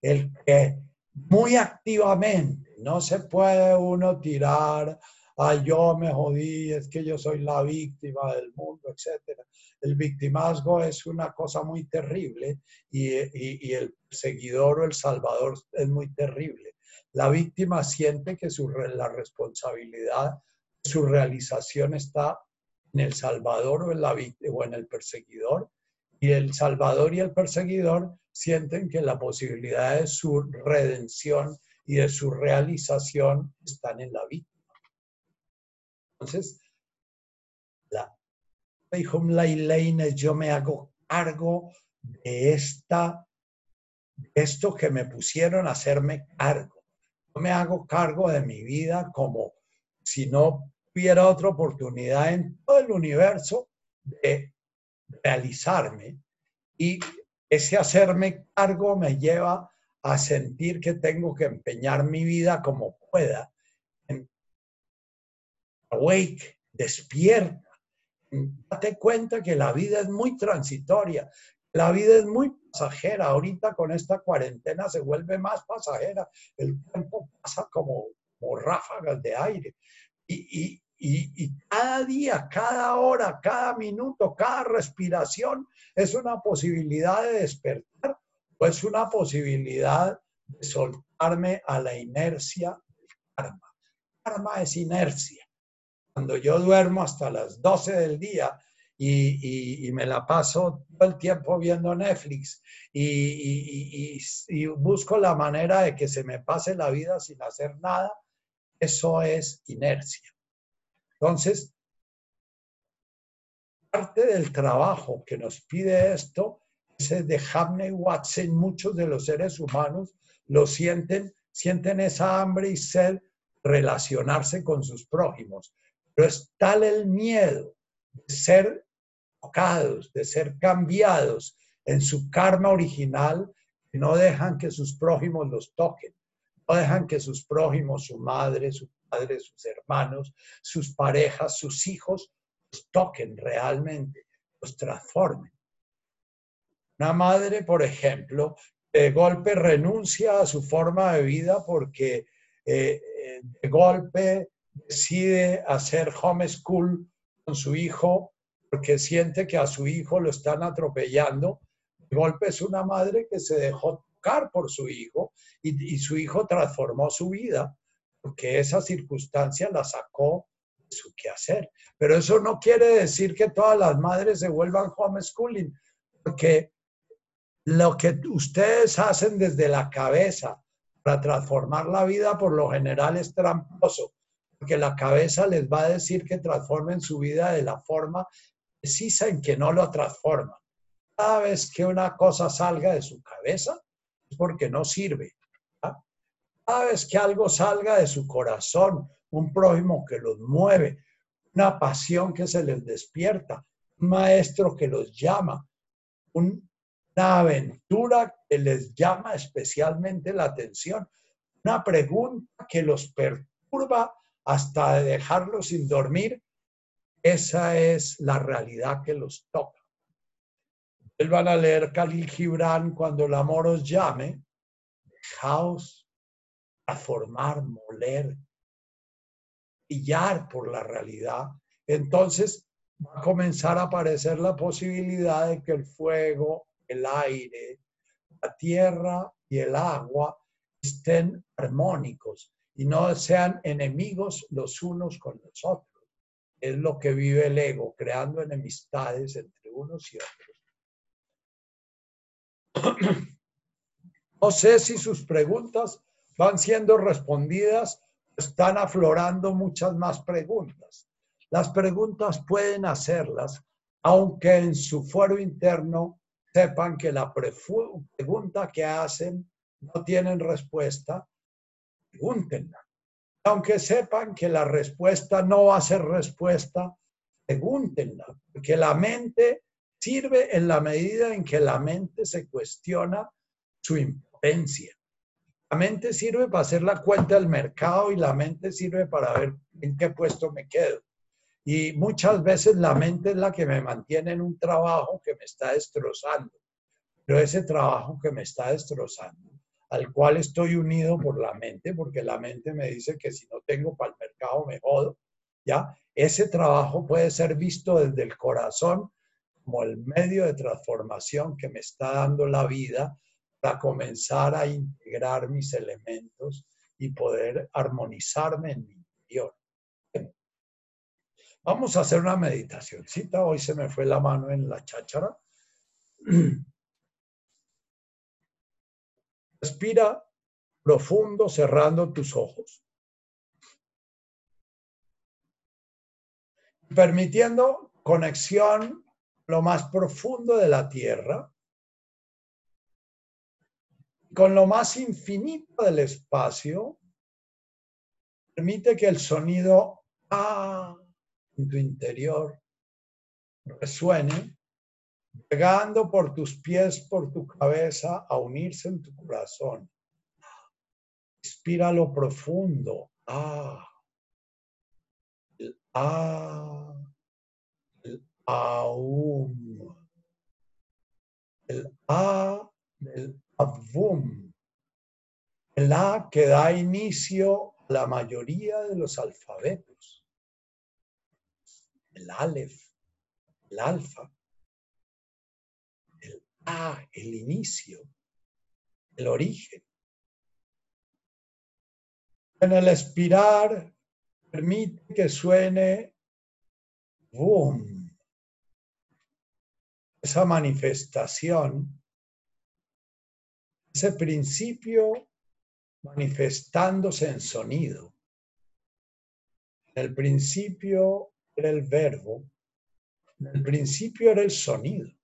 el que muy activamente, no se puede uno tirar, a yo me jodí, es que yo soy la víctima del mundo, etc. El victimazgo es una cosa muy terrible y, y el seguidor o el salvador es muy terrible. La víctima siente que su, la responsabilidad su realización está en el Salvador o en, la, o en el perseguidor, y el Salvador y el perseguidor sienten que la posibilidad de su redención y de su realización están en la víctima. Entonces, la yo me hago cargo de esta de esto que me pusieron a hacerme cargo. Yo me hago cargo de mi vida como si no hubiera otra oportunidad en todo el universo de realizarme y ese hacerme cargo me lleva a sentir que tengo que empeñar mi vida como pueda. Awake, despierta. Date cuenta que la vida es muy transitoria, la vida es muy pasajera. Ahorita con esta cuarentena se vuelve más pasajera. El tiempo pasa como como ráfagas de aire. Y, cada día, cada hora, cada minuto, cada respiración es una posibilidad de despertar o es una posibilidad de soltarme a la inercia del karma. Karma es inercia. Cuando yo duermo hasta las 12 del día y, me la paso todo el tiempo viendo Netflix y, y, busco la manera de que se me pase la vida sin hacer nada, eso es inercia. Entonces, parte del trabajo que nos pide esto es de Hamney Watson. Muchos de los seres humanos lo sienten, sienten esa hambre y sed relacionarse con sus prójimos. Pero es tal el miedo de ser tocados, de ser cambiados en su karma original, que no dejan que sus prójimos los toquen no dejan que sus prójimos, su madre, su padre, sus hermanos, sus parejas, sus hijos, los toquen realmente, los transformen. Una madre, por ejemplo, de golpe renuncia a su forma de vida porque eh, eh, de golpe decide hacer homeschool con su hijo porque siente que a su hijo lo están atropellando. De golpe es una madre que se dejó por su hijo y, su hijo transformó su vida porque esa circunstancia la sacó de su quehacer. Pero eso no quiere decir que todas las madres se vuelvan homeschooling, porque lo que ustedes hacen desde la cabeza para transformar la vida por lo general es tramposo, porque la cabeza les va a decir que transformen su vida de la forma precisa en que no lo transforman. Cada vez que una cosa salga de su cabeza, porque no sirve. Cada vez que algo salga de su corazón, un prójimo que los mueve, una pasión que se les despierta, un maestro que los llama, una aventura que les llama especialmente la atención, una pregunta que los perturba hasta dejarlos sin dormir. Esa es la realidad que los toca. Vuelvan a leer Khalil Gibran cuando el amor os llame, dejaos a formar, moler, brillar por la realidad. Entonces va a comenzar a aparecer la posibilidad de que el fuego, el aire, la tierra y el agua estén armónicos y no sean enemigos los unos con los otros. Es lo que vive el ego, creando enemistades entre unos y otros. No sé si sus preguntas van siendo respondidas, están aflorando muchas más preguntas. Las preguntas pueden hacerlas, aunque en su fuero interno sepan que la pregunta que hacen no tienen respuesta, pregúntenla. Aunque sepan que la respuesta no va a ser respuesta, pregúntenla, porque la mente sirve en la medida en que la mente se cuestiona su impotencia. La mente sirve para hacer la cuenta del mercado y la mente sirve para ver en qué puesto me quedo. Y muchas veces la mente es la que me mantiene en un trabajo que me está destrozando. Pero ese trabajo que me está destrozando, al cual estoy unido por la mente, porque la mente me dice que si no tengo para el mercado me jodo, ¿ya? Ese trabajo puede ser visto desde el corazón como el medio de transformación que me está dando la vida para comenzar a integrar mis elementos y poder armonizarme en mi interior. Vamos a hacer una meditacióncita. Hoy se me fue la mano en la cháchara. Respira profundo cerrando tus ojos. Permitiendo conexión lo más profundo de la tierra con lo más infinito del espacio, permite que el sonido ah en tu interior resuene, llegando por tus pies, por tu cabeza, a unirse en tu corazón. Inspira lo profundo. Ah. El ah. El aum. El ah del Avum, la que da inicio a la mayoría de los alfabetos. El Aleph, el Alfa, el A, el inicio, el origen. En el expirar permite que suene boom. Esa manifestación ese principio manifestándose en sonido. En el principio era el verbo, en el principio era el sonido.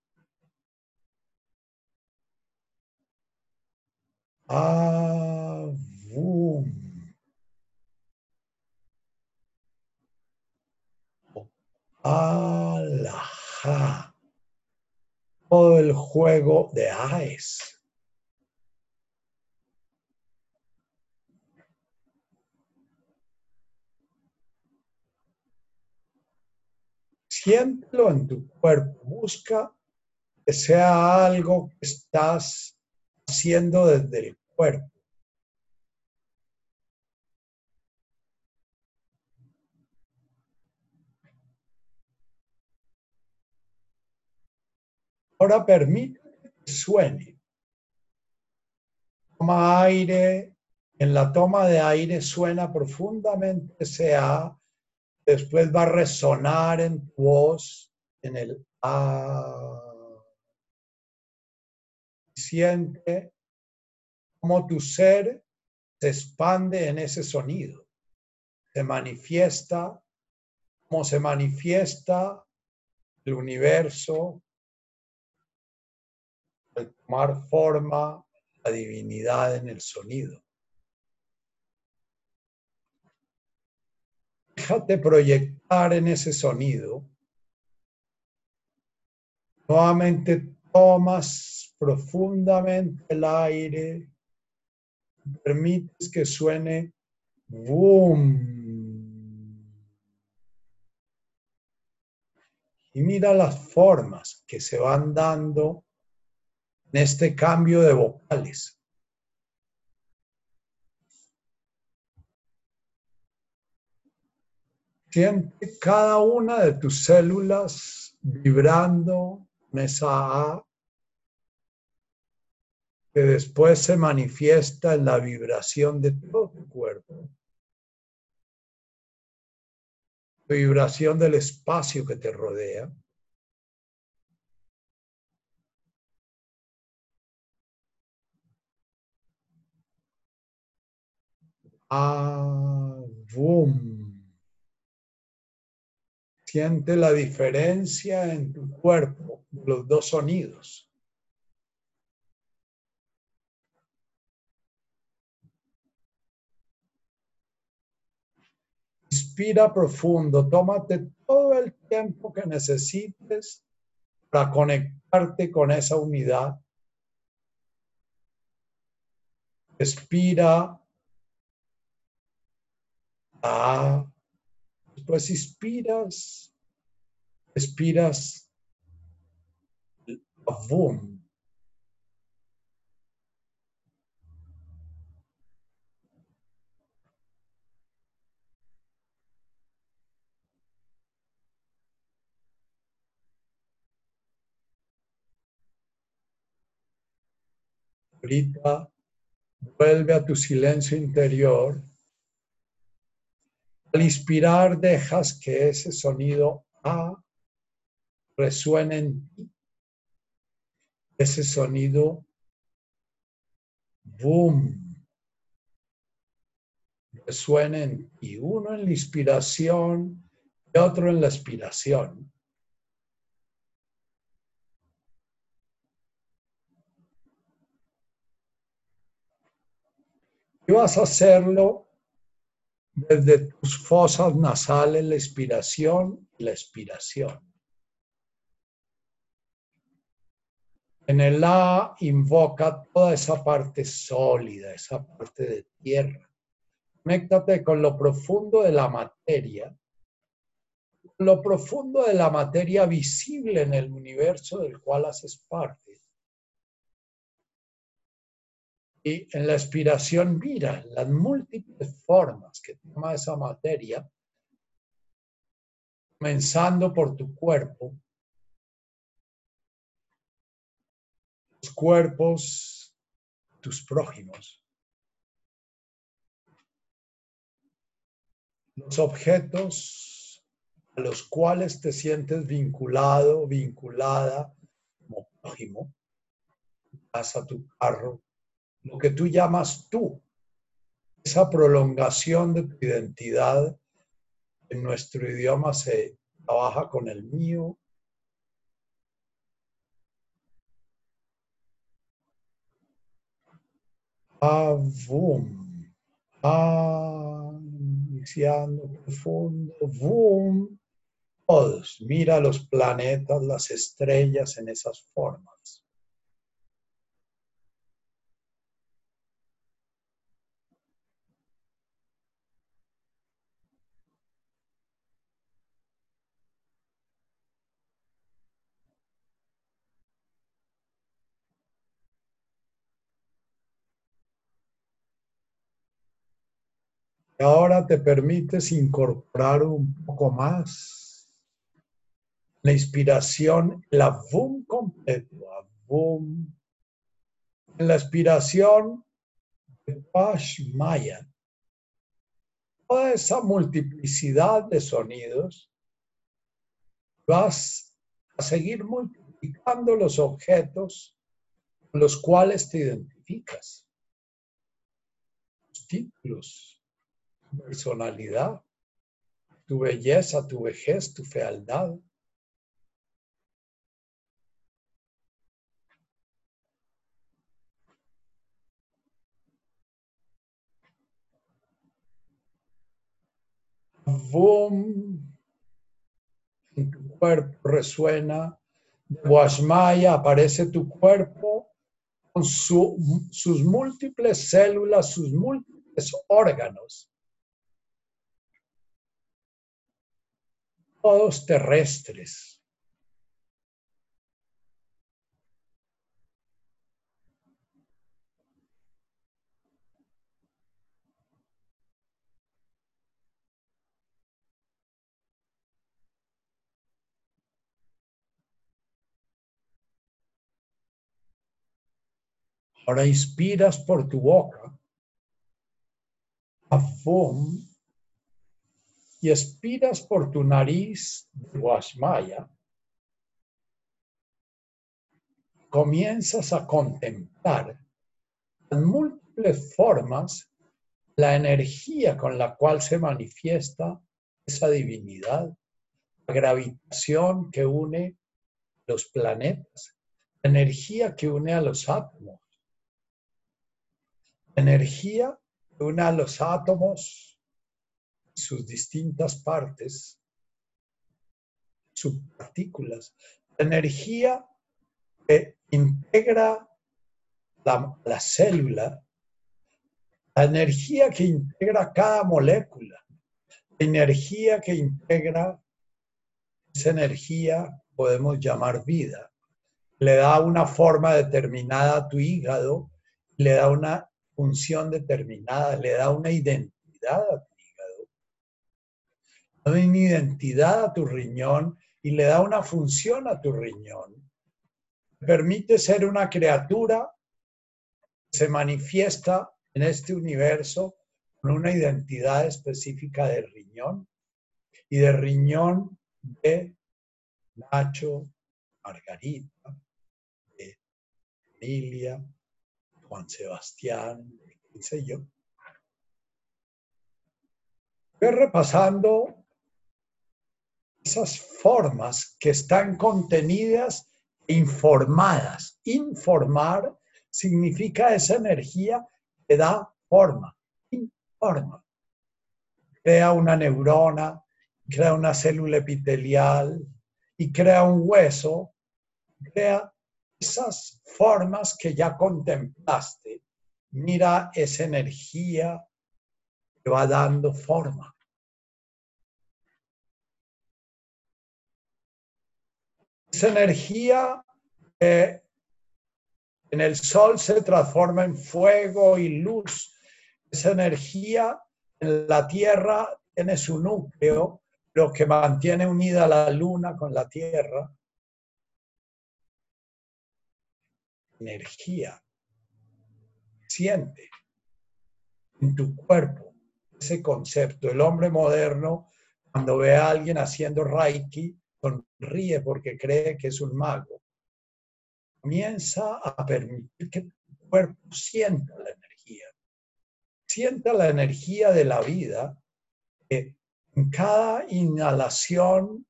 Avum. Todo el juego de AES. siéntelo en tu cuerpo. Busca que sea algo que estás haciendo desde el cuerpo. Ahora permite que suene. Toma aire. En la toma de aire suena profundamente ese A Después va a resonar en tu voz, en el A. Siente cómo tu ser se expande en ese sonido. Se manifiesta, cómo se manifiesta el universo al tomar forma la divinidad en el sonido. Déjate proyectar en ese sonido. Nuevamente tomas profundamente el aire. Permites que suene boom. Y mira las formas que se van dando en este cambio de vocales. Siente cada una de tus células vibrando en esa A que después se manifiesta en la vibración de todo tu cuerpo. Vibración del espacio que te rodea. Ah. Siente la diferencia en tu cuerpo, los dos sonidos. Inspira profundo, tómate todo el tiempo que necesites para conectarte con esa unidad. Respira Ah, después inspiras, expiras, boom. Ahorita vuelve a tu silencio interior al inspirar dejas que ese sonido A resuene en ti. Ese sonido boom resuena en ti. Uno en la inspiración y otro en la expiración. Y vas a hacerlo desde tus fosas nasales la inspiración y la expiración. En el A invoca toda esa parte sólida, esa parte de tierra. Conéctate con lo profundo de la materia, lo profundo de la materia visible en el universo del cual haces parte. Y en la expiración mira las múltiples formas que toma esa materia, comenzando por tu cuerpo, los cuerpos, tus prójimos, los objetos a los cuales te sientes vinculado, vinculada como prójimo, tu casa, tu carro, lo que tú llamas tú, esa prolongación de tu identidad en nuestro idioma se trabaja con el mío. Ah, boom. Ah, iniciando profundo. Boom. Todos. Mira los planetas, las estrellas en esas formas. Ahora te permites incorporar un poco más la inspiración, la boom completo, boom. En la inspiración de Pash Maya, toda esa multiplicidad de sonidos, vas a seguir multiplicando los objetos con los cuales te identificas. Los títulos, personalidad, tu belleza, tu vejez, tu fealdad. Avum, en tu cuerpo resuena. De Washmaya aparece tu cuerpo con sus múltiples células, sus múltiples órganos. Todos terrestres. Ahora inspiras por tu boca, afum, y expiras por tu nariz de Washmaya. Comienzas a contemplar en múltiples formas la energía con la cual se manifiesta esa divinidad, la gravitación que une los planetas, la energía que une a los átomos, energía une a los átomos, sus distintas partes, sus partículas. energía que integra la, la célula, la energía que integra cada molécula, la energía que integra esa energía podemos llamar vida. Le da una forma determinada a tu hígado, le da una función determinada, le da una identidad a tu da una identidad a tu riñón y le da una función a tu riñón. Permite ser una criatura que se manifiesta en este universo con una identidad específica del riñón y del riñón de Nacho, Margarita, de Emilia, Juan Sebastián, qué sé yo. Voy repasando esas formas que están contenidas e informadas. Informar significa esa energía que da forma, informa. Crea una neurona, crea una célula epitelial y crea un hueso, crea esas formas que ya contemplaste, mira esa energía que va dando forma. Esa energía que en el sol se transforma en fuego y luz. Esa energía en la tierra tiene su núcleo, lo que mantiene unida la luna con la tierra. energía. Siente en tu cuerpo ese concepto. El hombre moderno, cuando ve a alguien haciendo Reiki, sonríe porque cree que es un mago. Comienza a permitir que tu cuerpo sienta la energía. Sienta la energía de la vida que en cada inhalación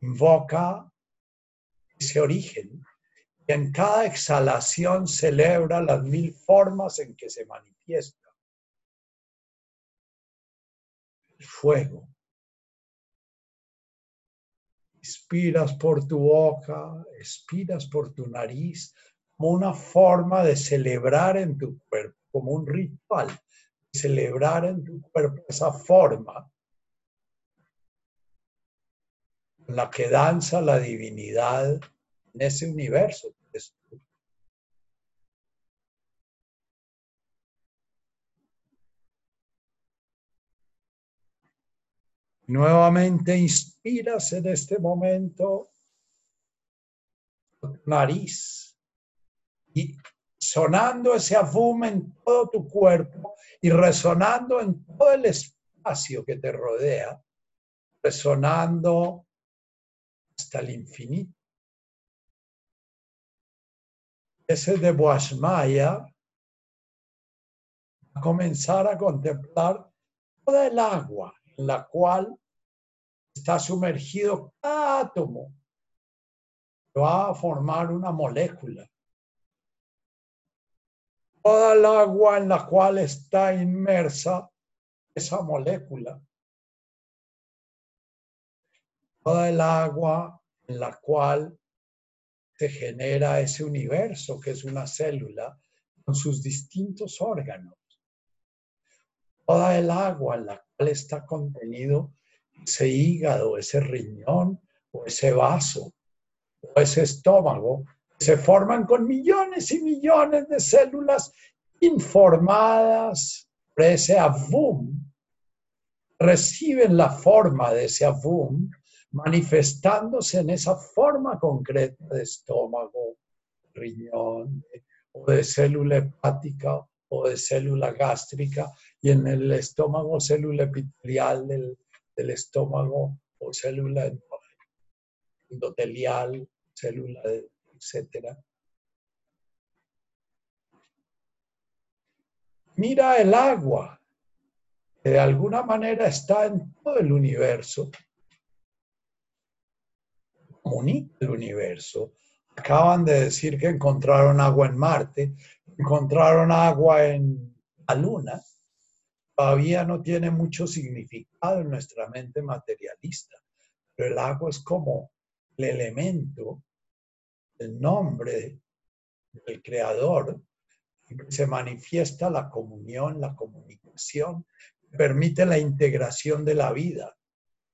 invoca ese origen y en cada exhalación celebra las mil formas en que se manifiesta. El fuego. Expiras por tu boca, expiras por tu nariz, como una forma de celebrar en tu cuerpo, como un ritual, celebrar en tu cuerpo esa forma en la que danza la divinidad en ese universo. Nuevamente inspiras en este momento. Nariz. Y sonando ese afum en todo tu cuerpo y resonando en todo el espacio que te rodea, resonando hasta el infinito. Ese de Boasmaya, a comenzar a contemplar toda el agua la cual está sumergido cada átomo va a formar una molécula. Toda el agua en la cual está inmersa esa molécula toda el agua en la cual se genera ese universo que es una célula con sus distintos órganos. Toda el agua en la está contenido ese hígado, ese riñón o ese vaso o ese estómago, se forman con millones y millones de células informadas por ese avum, reciben la forma de ese avum manifestándose en esa forma concreta de estómago, riñón, o de célula hepática o de célula gástrica, y en el estómago célula epitelial del, del estómago o célula endotelial, célula, etc. Mira el agua, que de alguna manera está en todo el universo, comunica el universo. Acaban de decir que encontraron agua en Marte, encontraron agua en la Luna. Todavía no tiene mucho significado en nuestra mente materialista, pero el agua es como el elemento, el nombre del creador, que se manifiesta la comunión, la comunicación, permite la integración de la vida,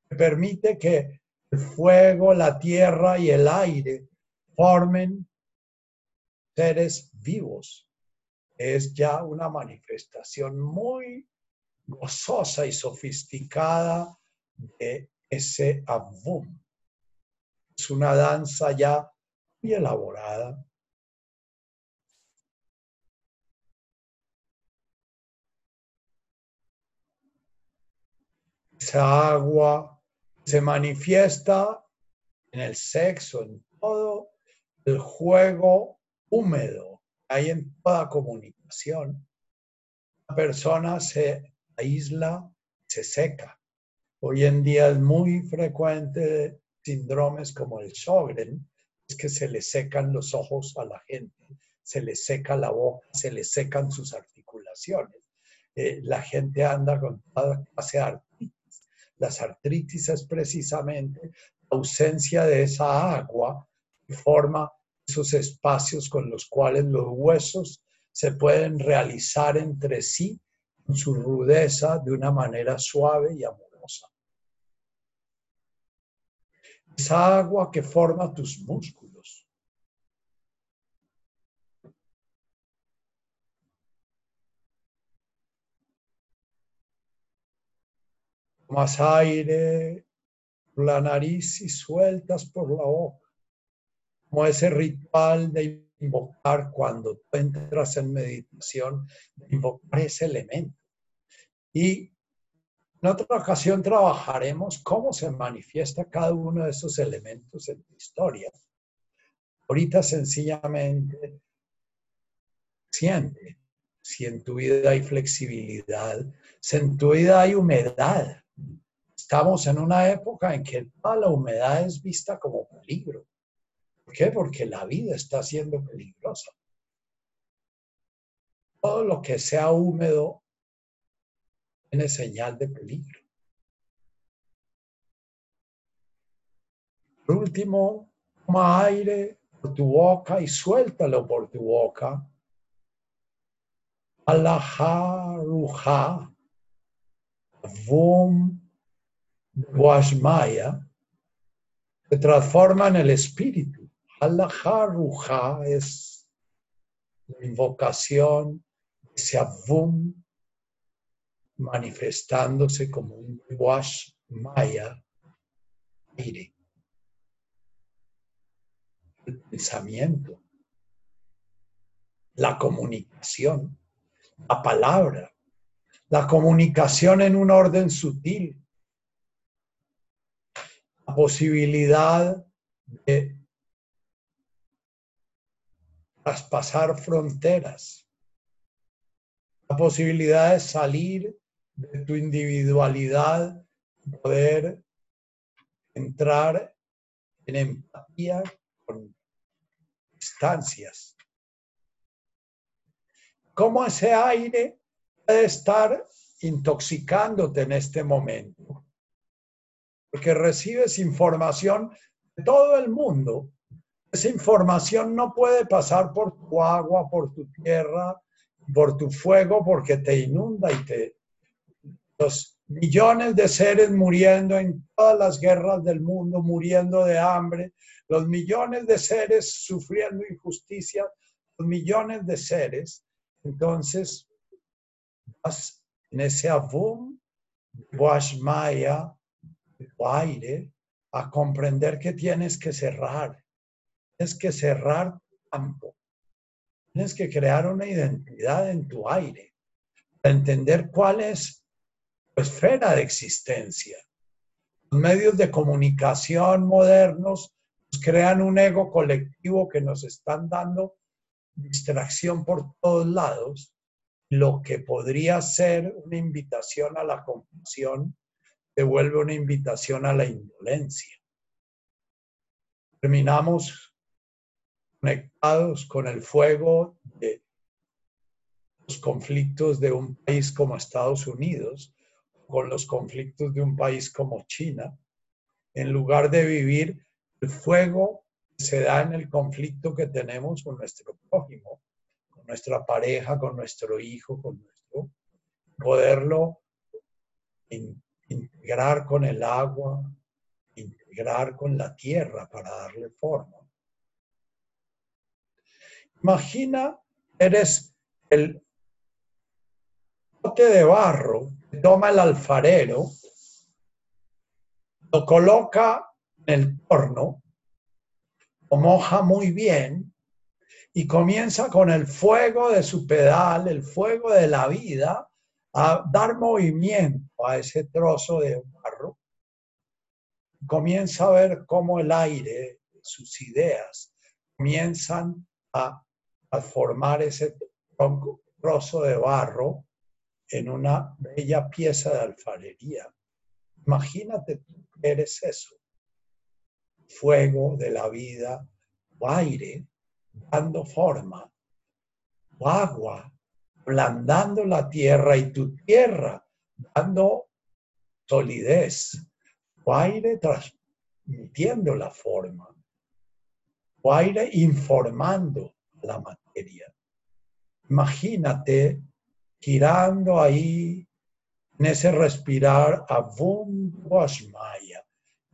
permite que el fuego, la tierra y el aire formen seres vivos. Es ya una manifestación muy gozosa y sofisticada de ese abum. Es una danza ya muy elaborada. Esa agua se manifiesta en el sexo, en todo el juego húmedo, hay en toda comunicación. La persona se aísla, se seca. Hoy en día es muy frecuente síndromes como el Sjögren, es que se le secan los ojos a la gente, se le seca la boca, se le secan sus articulaciones. Eh, la gente anda con toda clase de las artritis es precisamente la ausencia de esa agua que forma esos espacios con los cuales los huesos se pueden realizar entre sí con su rudeza de una manera suave y amorosa. Esa agua que forma tus músculos. Tomas aire por la nariz y sueltas por la boca. Como ese ritual de invocar cuando tú entras en meditación, de invocar ese elemento. Y en otra ocasión trabajaremos cómo se manifiesta cada uno de esos elementos en tu historia. Ahorita sencillamente siente si en tu vida hay flexibilidad, si en tu vida hay humedad, Estamos en una época en que toda la humedad es vista como peligro. ¿Por qué? Porque la vida está siendo peligrosa. Todo lo que sea húmedo tiene señal de peligro. Por último, toma aire por tu boca y suéltalo por tu boca. Alaha ruja, vum Guashmaya se transforma en el espíritu. Allah es la invocación, ese abum manifestándose como un Guashmaya, aire. El pensamiento, la comunicación, la palabra, la comunicación en un orden sutil, posibilidad de traspasar fronteras, la posibilidad de salir de tu individualidad, poder entrar en empatía con instancias. ¿Cómo ese aire puede estar intoxicándote en este momento? porque recibes información de todo el mundo. Esa información no puede pasar por tu agua, por tu tierra, por tu fuego, porque te inunda y te... Los millones de seres muriendo en todas las guerras del mundo, muriendo de hambre, los millones de seres sufriendo injusticia, los millones de seres. Entonces, vas en ese avum, Maya, tu aire, a comprender que tienes que cerrar. Tienes que cerrar campo. Tienes que crear una identidad en tu aire. Para entender cuál es tu esfera de existencia. Los medios de comunicación modernos nos crean un ego colectivo que nos están dando distracción por todos lados, lo que podría ser una invitación a la compasión se vuelve una invitación a la indolencia. Terminamos conectados con el fuego de los conflictos de un país como Estados Unidos, con los conflictos de un país como China, en lugar de vivir el fuego que se da en el conflicto que tenemos con nuestro prójimo, con nuestra pareja, con nuestro hijo, con nuestro, poderlo integrar con el agua, integrar con la tierra para darle forma. Imagina, eres el bote de barro que toma el alfarero, lo coloca en el torno, lo moja muy bien y comienza con el fuego de su pedal, el fuego de la vida, a dar movimiento a ese trozo de barro, comienza a ver cómo el aire, sus ideas, comienzan a, formar ese trozo de barro en una bella pieza de alfarería. Imagínate tú que eres eso. Fuego de la vida, aire dando forma, agua ablandando la tierra y tu tierra dando solidez, o aire transmitiendo la forma, o aire informando la materia. Imagínate girando ahí en ese respirar Avum Boasmaya.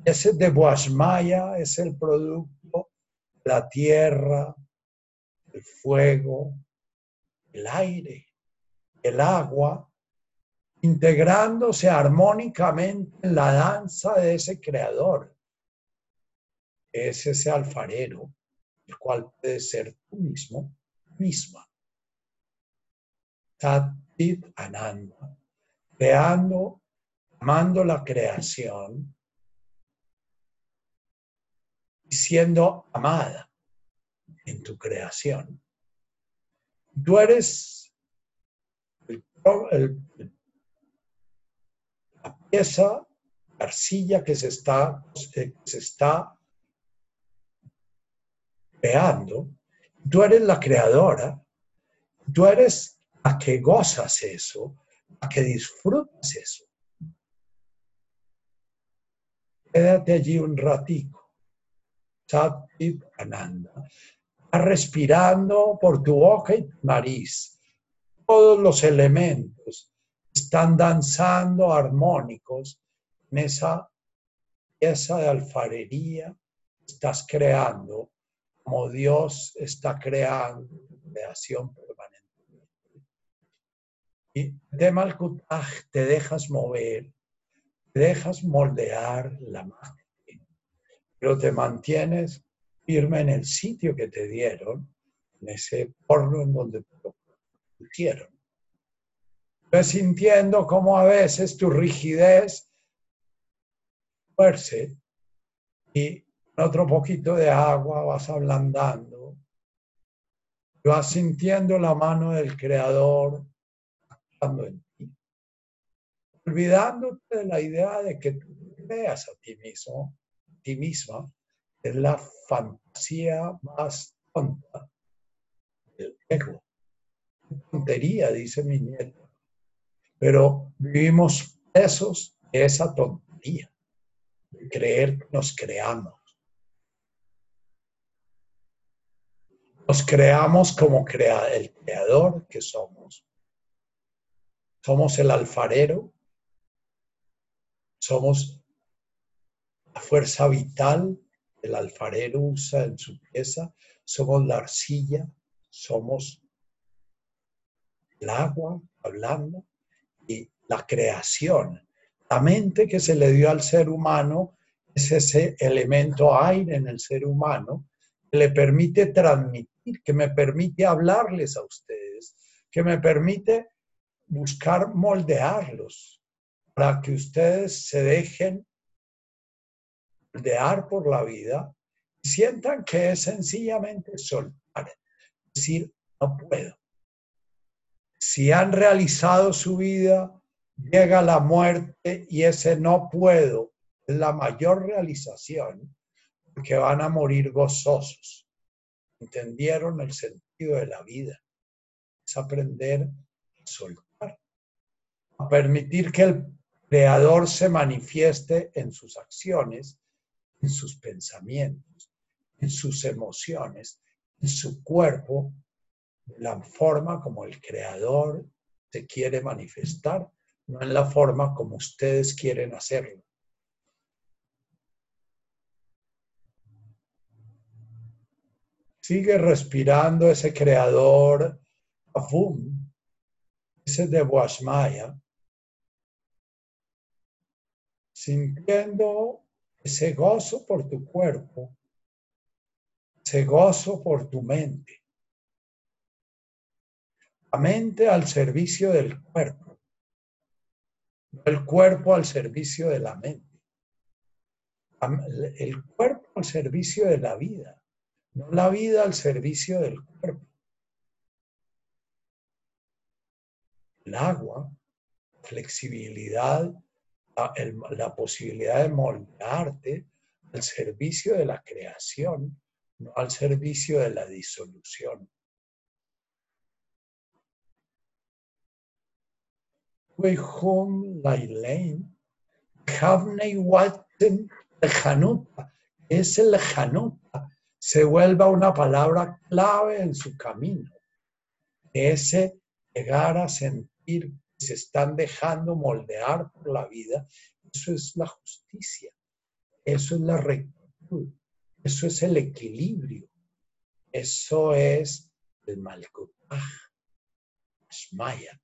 Ese de Boasmaya es el producto de la tierra, el fuego, el aire, el agua, integrándose armónicamente en la danza de ese creador. Es ese alfarero, el cual puede ser tú mismo, misma. Tatit Ananda, creando, amando la creación y siendo amada en tu creación. Tú eres la pieza, la arcilla que se está, que se está creando. Tú eres la creadora. Tú eres la que gozas eso, la que disfrutas eso. Quédate allí un ratico. Satit Ananda respirando por tu boca y tu nariz. Todos los elementos están danzando armónicos en esa pieza de alfarería estás creando, como Dios está creando creación permanente. Y de Malkutaj te dejas mover, dejas moldear la magia, pero te mantienes firme en el sitio que te dieron, en ese porno en donde te lo pusieron. Ves sintiendo cómo a veces tu rigidez fuerce y otro poquito de agua vas ablandando. Vas sintiendo la mano del Creador actuando en ti. Olvidándote de la idea de que tú creas a ti mismo, a ti misma, es la fantasía más tonta del ego. Tontería, dice mi nieto. Pero vivimos esos de esa tontería. creer que nos creamos. Nos creamos como crea el creador que somos. Somos el alfarero. Somos la fuerza vital que el alfarero usa en su pieza. Somos la arcilla. Somos el agua hablando y la creación. La mente que se le dio al ser humano es ese elemento aire en el ser humano que le permite transmitir, que me permite hablarles a ustedes, que me permite buscar moldearlos para que ustedes se dejen moldear por la vida y sientan que es sencillamente soltar, decir, no puedo. Si han realizado su vida, llega la muerte y ese no puedo es la mayor realización porque van a morir gozosos. Entendieron el sentido de la vida. Es aprender a soltar, a permitir que el creador se manifieste en sus acciones, en sus pensamientos, en sus emociones, en su cuerpo, de la forma como el creador se quiere manifestar no en la forma como ustedes quieren hacerlo. Sigue respirando ese creador, Afum, ese de Guasmaya, sintiendo ese gozo por tu cuerpo, ese gozo por tu mente. La mente al servicio del cuerpo el cuerpo al servicio de la mente. El cuerpo al servicio de la vida, no la vida al servicio del cuerpo. El agua, flexibilidad, la, la posibilidad de moldearte al servicio de la creación, no al servicio de la disolución. home Watten Lejanuta, ese Lejanuta se vuelva una palabra clave en su camino. Ese llegar a sentir que se están dejando moldear por la vida, eso es la justicia, eso es la rectitud, eso es el equilibrio, eso es el Malkutaj, Maya.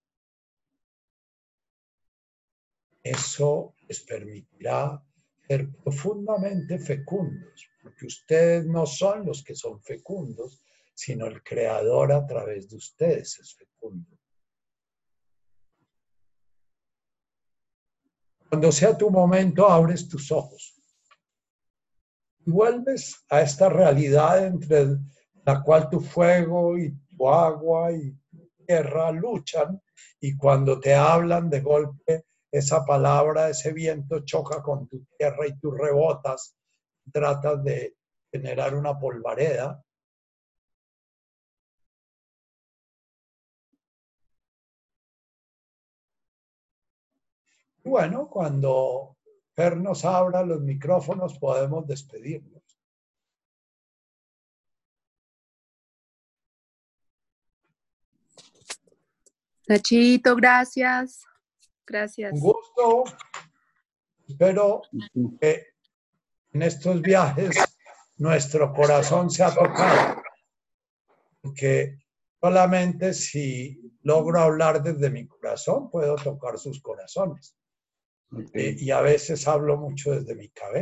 Eso les permitirá ser profundamente fecundos, porque ustedes no son los que son fecundos, sino el creador a través de ustedes es fecundo. Cuando sea tu momento, abres tus ojos y vuelves a esta realidad entre la cual tu fuego y tu agua y tu tierra luchan y cuando te hablan de golpe esa palabra, ese viento choca con tu tierra y tú rebotas, tratas de generar una polvareda. Bueno, cuando Fer nos abra los micrófonos podemos despedirnos. Nachito, gracias. Gracias. Un gusto. Espero que en estos viajes nuestro corazón se ha tocado. Porque solamente si logro hablar desde mi corazón, puedo tocar sus corazones. y a veces hablo mucho desde mi cabeza.